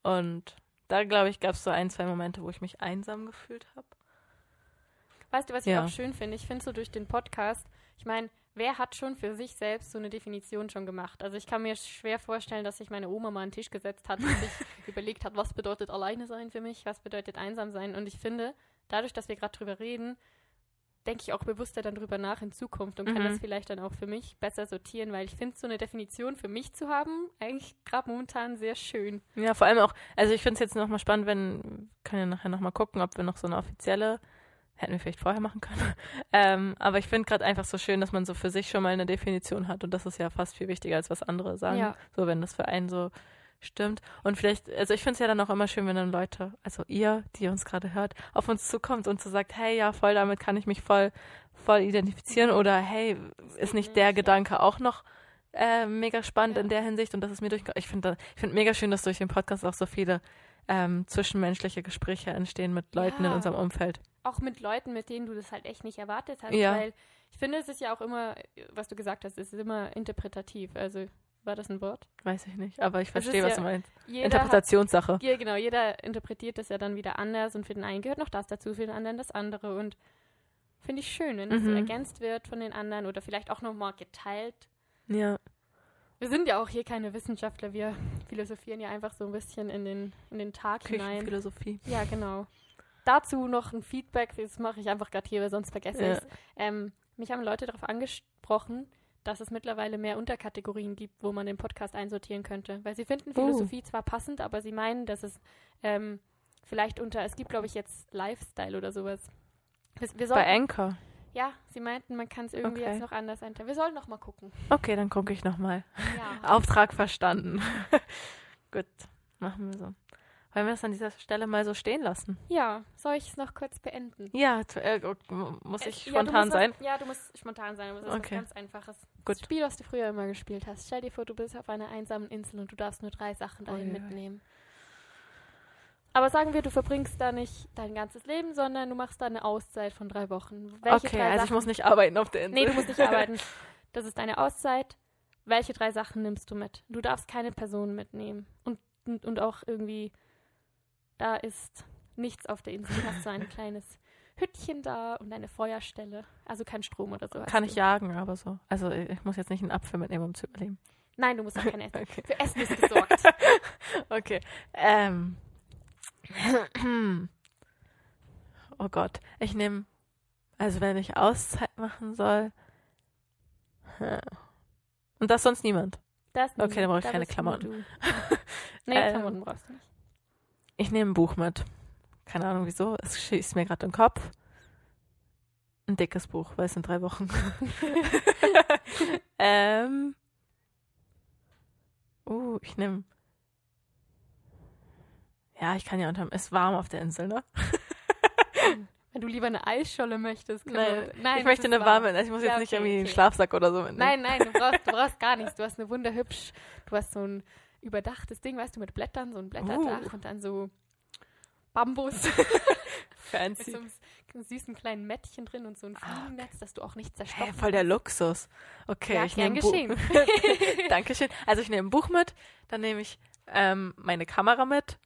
Und da, glaube ich, gab es so ein, zwei Momente, wo ich mich einsam gefühlt habe. Weißt du, was ich Ja. auch schön finde? Ich finde so durch den Podcast, ich meine, wer hat schon für sich selbst so eine Definition schon gemacht? Also ich kann mir schwer vorstellen, dass sich meine Oma mal an den Tisch gesetzt hat und sich überlegt hat, was bedeutet alleine sein für mich, was bedeutet einsam sein. Und ich finde, dadurch, dass wir gerade drüber reden, denke ich auch bewusster dann drüber nach in Zukunft und kann Mhm. das vielleicht dann auch für mich besser sortieren, weil ich finde, so eine Definition für mich zu haben, eigentlich gerade momentan sehr schön. Ja, vor allem auch, also ich finde es jetzt nochmal spannend, wenn, können ja nachher nochmal gucken, ob wir noch so eine offizielle, hätten wir vielleicht vorher machen können. ähm, aber ich finde gerade einfach so schön, dass man so für sich schon mal eine Definition hat und das ist ja fast viel wichtiger, als was andere sagen. Ja. So, wenn das für einen so stimmt. Und vielleicht, also ich finde es ja dann auch immer schön, wenn dann Leute, also ihr, die uns gerade hört, auf uns zukommt und so sagt, hey, ja, voll, damit kann ich mich voll, voll identifizieren oder hey, ist nicht der. Gedanke auch noch äh, mega spannend Ja. in der Hinsicht und das ist mir durch, ich finde ich finde mega schön, dass durch den Podcast auch so viele ähm, zwischenmenschliche Gespräche entstehen mit Leuten in Ja. unserem Umfeld. auch mit Leuten, mit denen du das halt echt nicht erwartet hast, Ja. weil ich finde, es ist ja auch immer, was du gesagt hast, es ist immer interpretativ. Also war das ein Wort? Weiß ich nicht, aber ich verstehe, was ja- du meinst. Jeder hat, Interpretationssache. ja, genau, jeder interpretiert das ja dann wieder anders und für den einen gehört noch das dazu, für den anderen das andere und finde ich schön, wenn das so Mhm. ergänzt wird von den anderen oder vielleicht auch nochmal geteilt. Ja. Wir sind ja auch hier keine Wissenschaftler, wir philosophieren ja einfach so ein bisschen in den, in den Tag hinein. Küchenphilosophie. Ja, genau. Dazu noch ein Feedback, das mache ich einfach gerade hier, weil sonst vergesse Ja. ich es. Ähm, mich haben Leute darauf angesprochen, dass es mittlerweile mehr Unterkategorien gibt, wo man den Podcast einsortieren könnte. Weil sie finden Oh. Philosophie zwar passend, aber sie meinen, dass es ähm, vielleicht unter, es gibt glaube ich jetzt Lifestyle oder sowas. Wir, wir Bei Anchor. Ja, sie meinten, man kann es irgendwie Okay. jetzt noch anders einteilen. Wir sollen noch mal gucken. Okay, dann gucke ich nochmal. Ja. Auftrag verstanden. Gut, machen wir so. Wollen wir das an dieser Stelle mal so stehen lassen? ja, soll ich es noch kurz beenden? Ja, äh, muss Es- ich ja, du spontan musst sein? Was, ja, du musst spontan sein, aber das ist Okay. was ganz Einfaches. Gut. Das Spiel, was du früher immer gespielt hast. Stell dir vor, du bist auf einer einsamen Insel und du darfst nur drei Sachen dahin Uiuiui. mitnehmen. Aber sagen wir, du verbringst da nicht dein ganzes Leben, sondern du machst da eine Auszeit von drei Wochen. Welche okay, drei also Sachen, ich muss nicht arbeiten auf der Insel. Nee, du musst nicht arbeiten. Das ist deine Auszeit. Welche drei Sachen nimmst du mit? Du darfst keine Person mitnehmen. Und, und, und auch irgendwie, da ist nichts auf der Insel. Du hast so ein kleines Hüttchen da und eine Feuerstelle. Also kein Strom oder so. hast Kann du. ich jagen, aber so. Also ich muss jetzt nicht einen Apfel mitnehmen, um zu überleben. Nein, du musst auch kein Essen. Okay. Für Essen ist gesorgt. Okay. Ähm. Oh Gott. Ich nehme. Also wenn ich Auszeit machen soll. Und das sonst niemand. Das Okay, dann brauche ich keine Klamotten. Nee, Ähm. Klamotten brauchst du nicht. Ich nehme ein Buch mit. Keine Ahnung wieso. Es schießt mir gerade im Kopf. Ein dickes Buch, weil es sind drei Wochen. ähm. Uh, ich nehme. Ja, ich kann ja unterm. Ist warm auf der Insel, ne? Wenn du lieber eine Eisscholle möchtest. Nein, wir- nein ich möchte eine warm. warme. Ich muss Ja, jetzt nicht okay, irgendwie einen okay. Schlafsack oder so mitnehmen. Nein, nein, du brauchst, du brauchst gar nichts. Du hast eine wunderhübsch, du hast so ein überdachtes Ding, weißt du, mit Blättern, so ein Blätterdach Uh. und dann so Bambus mit Fancy. so einem süßen kleinen Mättchen drin und so ein Ah, Fliegennetz, dass du auch nicht Hä, zerstochen voll der Luxus. Okay, Ja, ich nehme geschehen. Dankeschön. Also ich nehme ein Buch mit, dann nehme ich ähm, meine Kamera mit.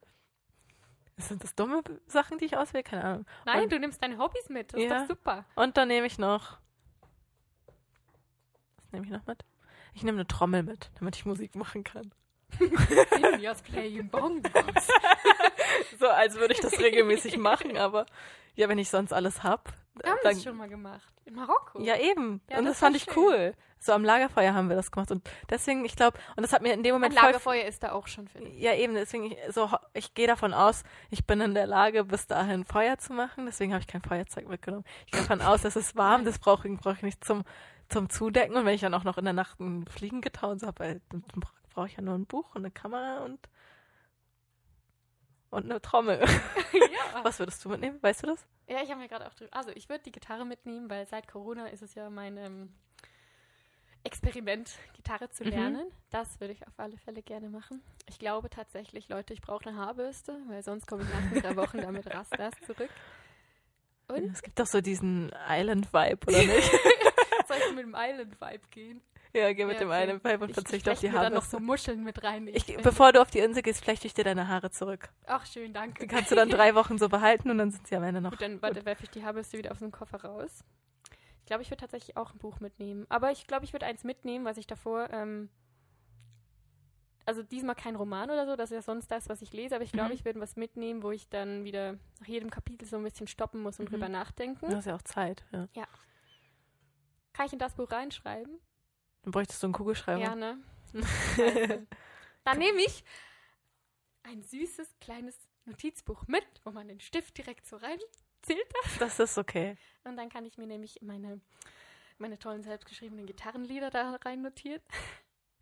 Sind das dumme Sachen, die ich auswähle? Keine Ahnung. Nein, Und- du nimmst deine Hobbys mit. Das Ja. ist doch super. Und dann nehme ich noch. Was nehme ich noch mit? Ich nehme eine Trommel mit, damit ich Musik machen kann. Seniors playing bongos. So, als würde ich das regelmäßig machen, aber ja, wenn ich sonst alles hab. Wir haben dann, das schon mal gemacht. In Marokko. ja, eben. Ja, und das das, fand ich schön. cool. So am Lagerfeuer haben wir das gemacht. Und deswegen, ich glaube, und das hat mir in dem Ein Moment voll Lagerfeuer ist da auch schon für dich. Ja, eben, deswegen, ich, so, ich gehe davon aus, ich bin in der Lage, bis dahin Feuer zu machen. Deswegen habe ich kein Feuerzeug mitgenommen. Ich gehe davon aus, es ist warm, das brauche ich, brauch ich nicht zum, zum Zudecken. Und wenn ich dann auch noch in der Nacht ein Fliegengitter und so habe, dann brauche ich ja nur ein Buch und eine Kamera und, und eine Trommel. ja. Was würdest du mitnehmen? Weißt du das? Ja, ich habe mir gerade auch drüber. Also, ich würde die Gitarre mitnehmen, weil seit Corona ist es ja mein ähm, Experiment, Gitarre zu Mhm. lernen. Das würde ich auf alle Fälle gerne machen. Ich glaube tatsächlich, Leute, ich brauche eine Haarbürste, weil sonst komme ich nach den drei Wochen damit Rastas zurück. Und? Es gibt doch so diesen Island-Vibe, oder nicht? Soll ich mit dem Island-Vibe gehen? ja, geh mit Ja, dem okay. Island-Vibe und Ich, verzichte ich auf die flechte mir dann Haare. noch so Muscheln mit rein. Ich, bevor du auf die Insel gehst, flechte ich dir deine Haare zurück. Ach, schön, danke. Die kannst du dann drei Wochen so behalten und dann sind sie am Ende noch. Gut, dann warte, werfe ich die Haarbürste wieder aus dem Koffer raus. Ich glaube, ich würde tatsächlich auch ein Buch mitnehmen. Aber ich glaube, ich würde eins mitnehmen, was ich davor, ähm, also diesmal kein Roman oder so, das ist ja sonst das, was ich lese, aber ich glaube, Mhm. ich würde was mitnehmen, wo ich dann wieder nach jedem Kapitel so ein bisschen stoppen muss und Mhm. drüber nachdenken. Du hast ja auch Zeit. Ja. Kann ich in das Buch reinschreiben? Dann bräuchtest du einen Kugelschreiber. Ja, ne? Dann nehme ich ein süßes, kleines Notizbuch mit, wo man den Stift direkt so reinzählt. Das ist okay. Und dann kann ich mir nämlich meine, meine tollen selbstgeschriebenen Gitarrenlieder da rein notieren.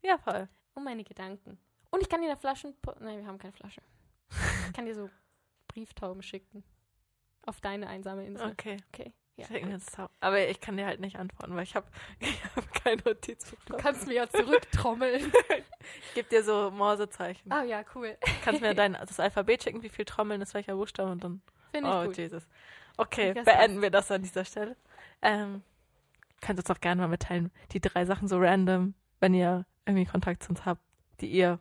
Ja, voll. Und meine Gedanken. Und ich kann dir eine Flaschen... Nein, wir haben keine Flasche. Ich kann dir so Brieftauben schicken. Auf deine einsame Insel. Okay. Okay. Ja. Aber ich kann dir halt nicht antworten, weil ich habe hab kein Notizbuch. Du kannst mir ja zurücktrommeln. Ich gebe dir so Morsezeichen. Ah ja, cool. Kannst mir dein das Alphabet schicken, wie viel Trommeln ist welcher Buchstabe und dann. Finde ich Oh, gut. Jesus. Okay, Das beenden wir das an dieser Stelle. Ähm, könnt uns auch gerne mal mitteilen, die drei Sachen so random, wenn ihr irgendwie Kontakt zu uns habt, die ihr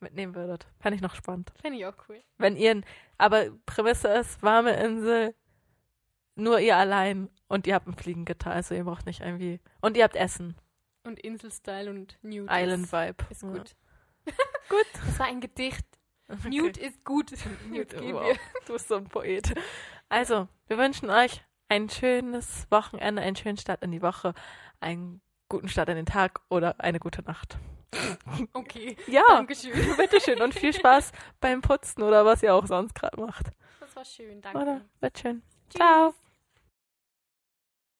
mitnehmen würdet. Fände ich noch spannend. Finde ich auch cool. Wenn ihr, aber Prämisse ist, warme Insel, nur ihr allein und ihr habt ein Fliegengitter, also ihr braucht nicht irgendwie, und ihr habt Essen. Und Inselstyle und Nude Island Vibe. ist Ja. gut. Gut. Das war ein Gedicht. Okay. Nude ist gut. Nude gehen Wow, du bist so ein Poet. Also, wir wünschen euch ein schönes Wochenende, einen schönen Start in die Woche, einen guten Start in den Tag oder eine gute Nacht. Okay, Ja, Dankeschön. bitteschön und viel Spaß beim Putzen oder was ihr auch sonst gerade macht. Das war schön, danke. Oder? Bitteschön. Tschüss. Ciao.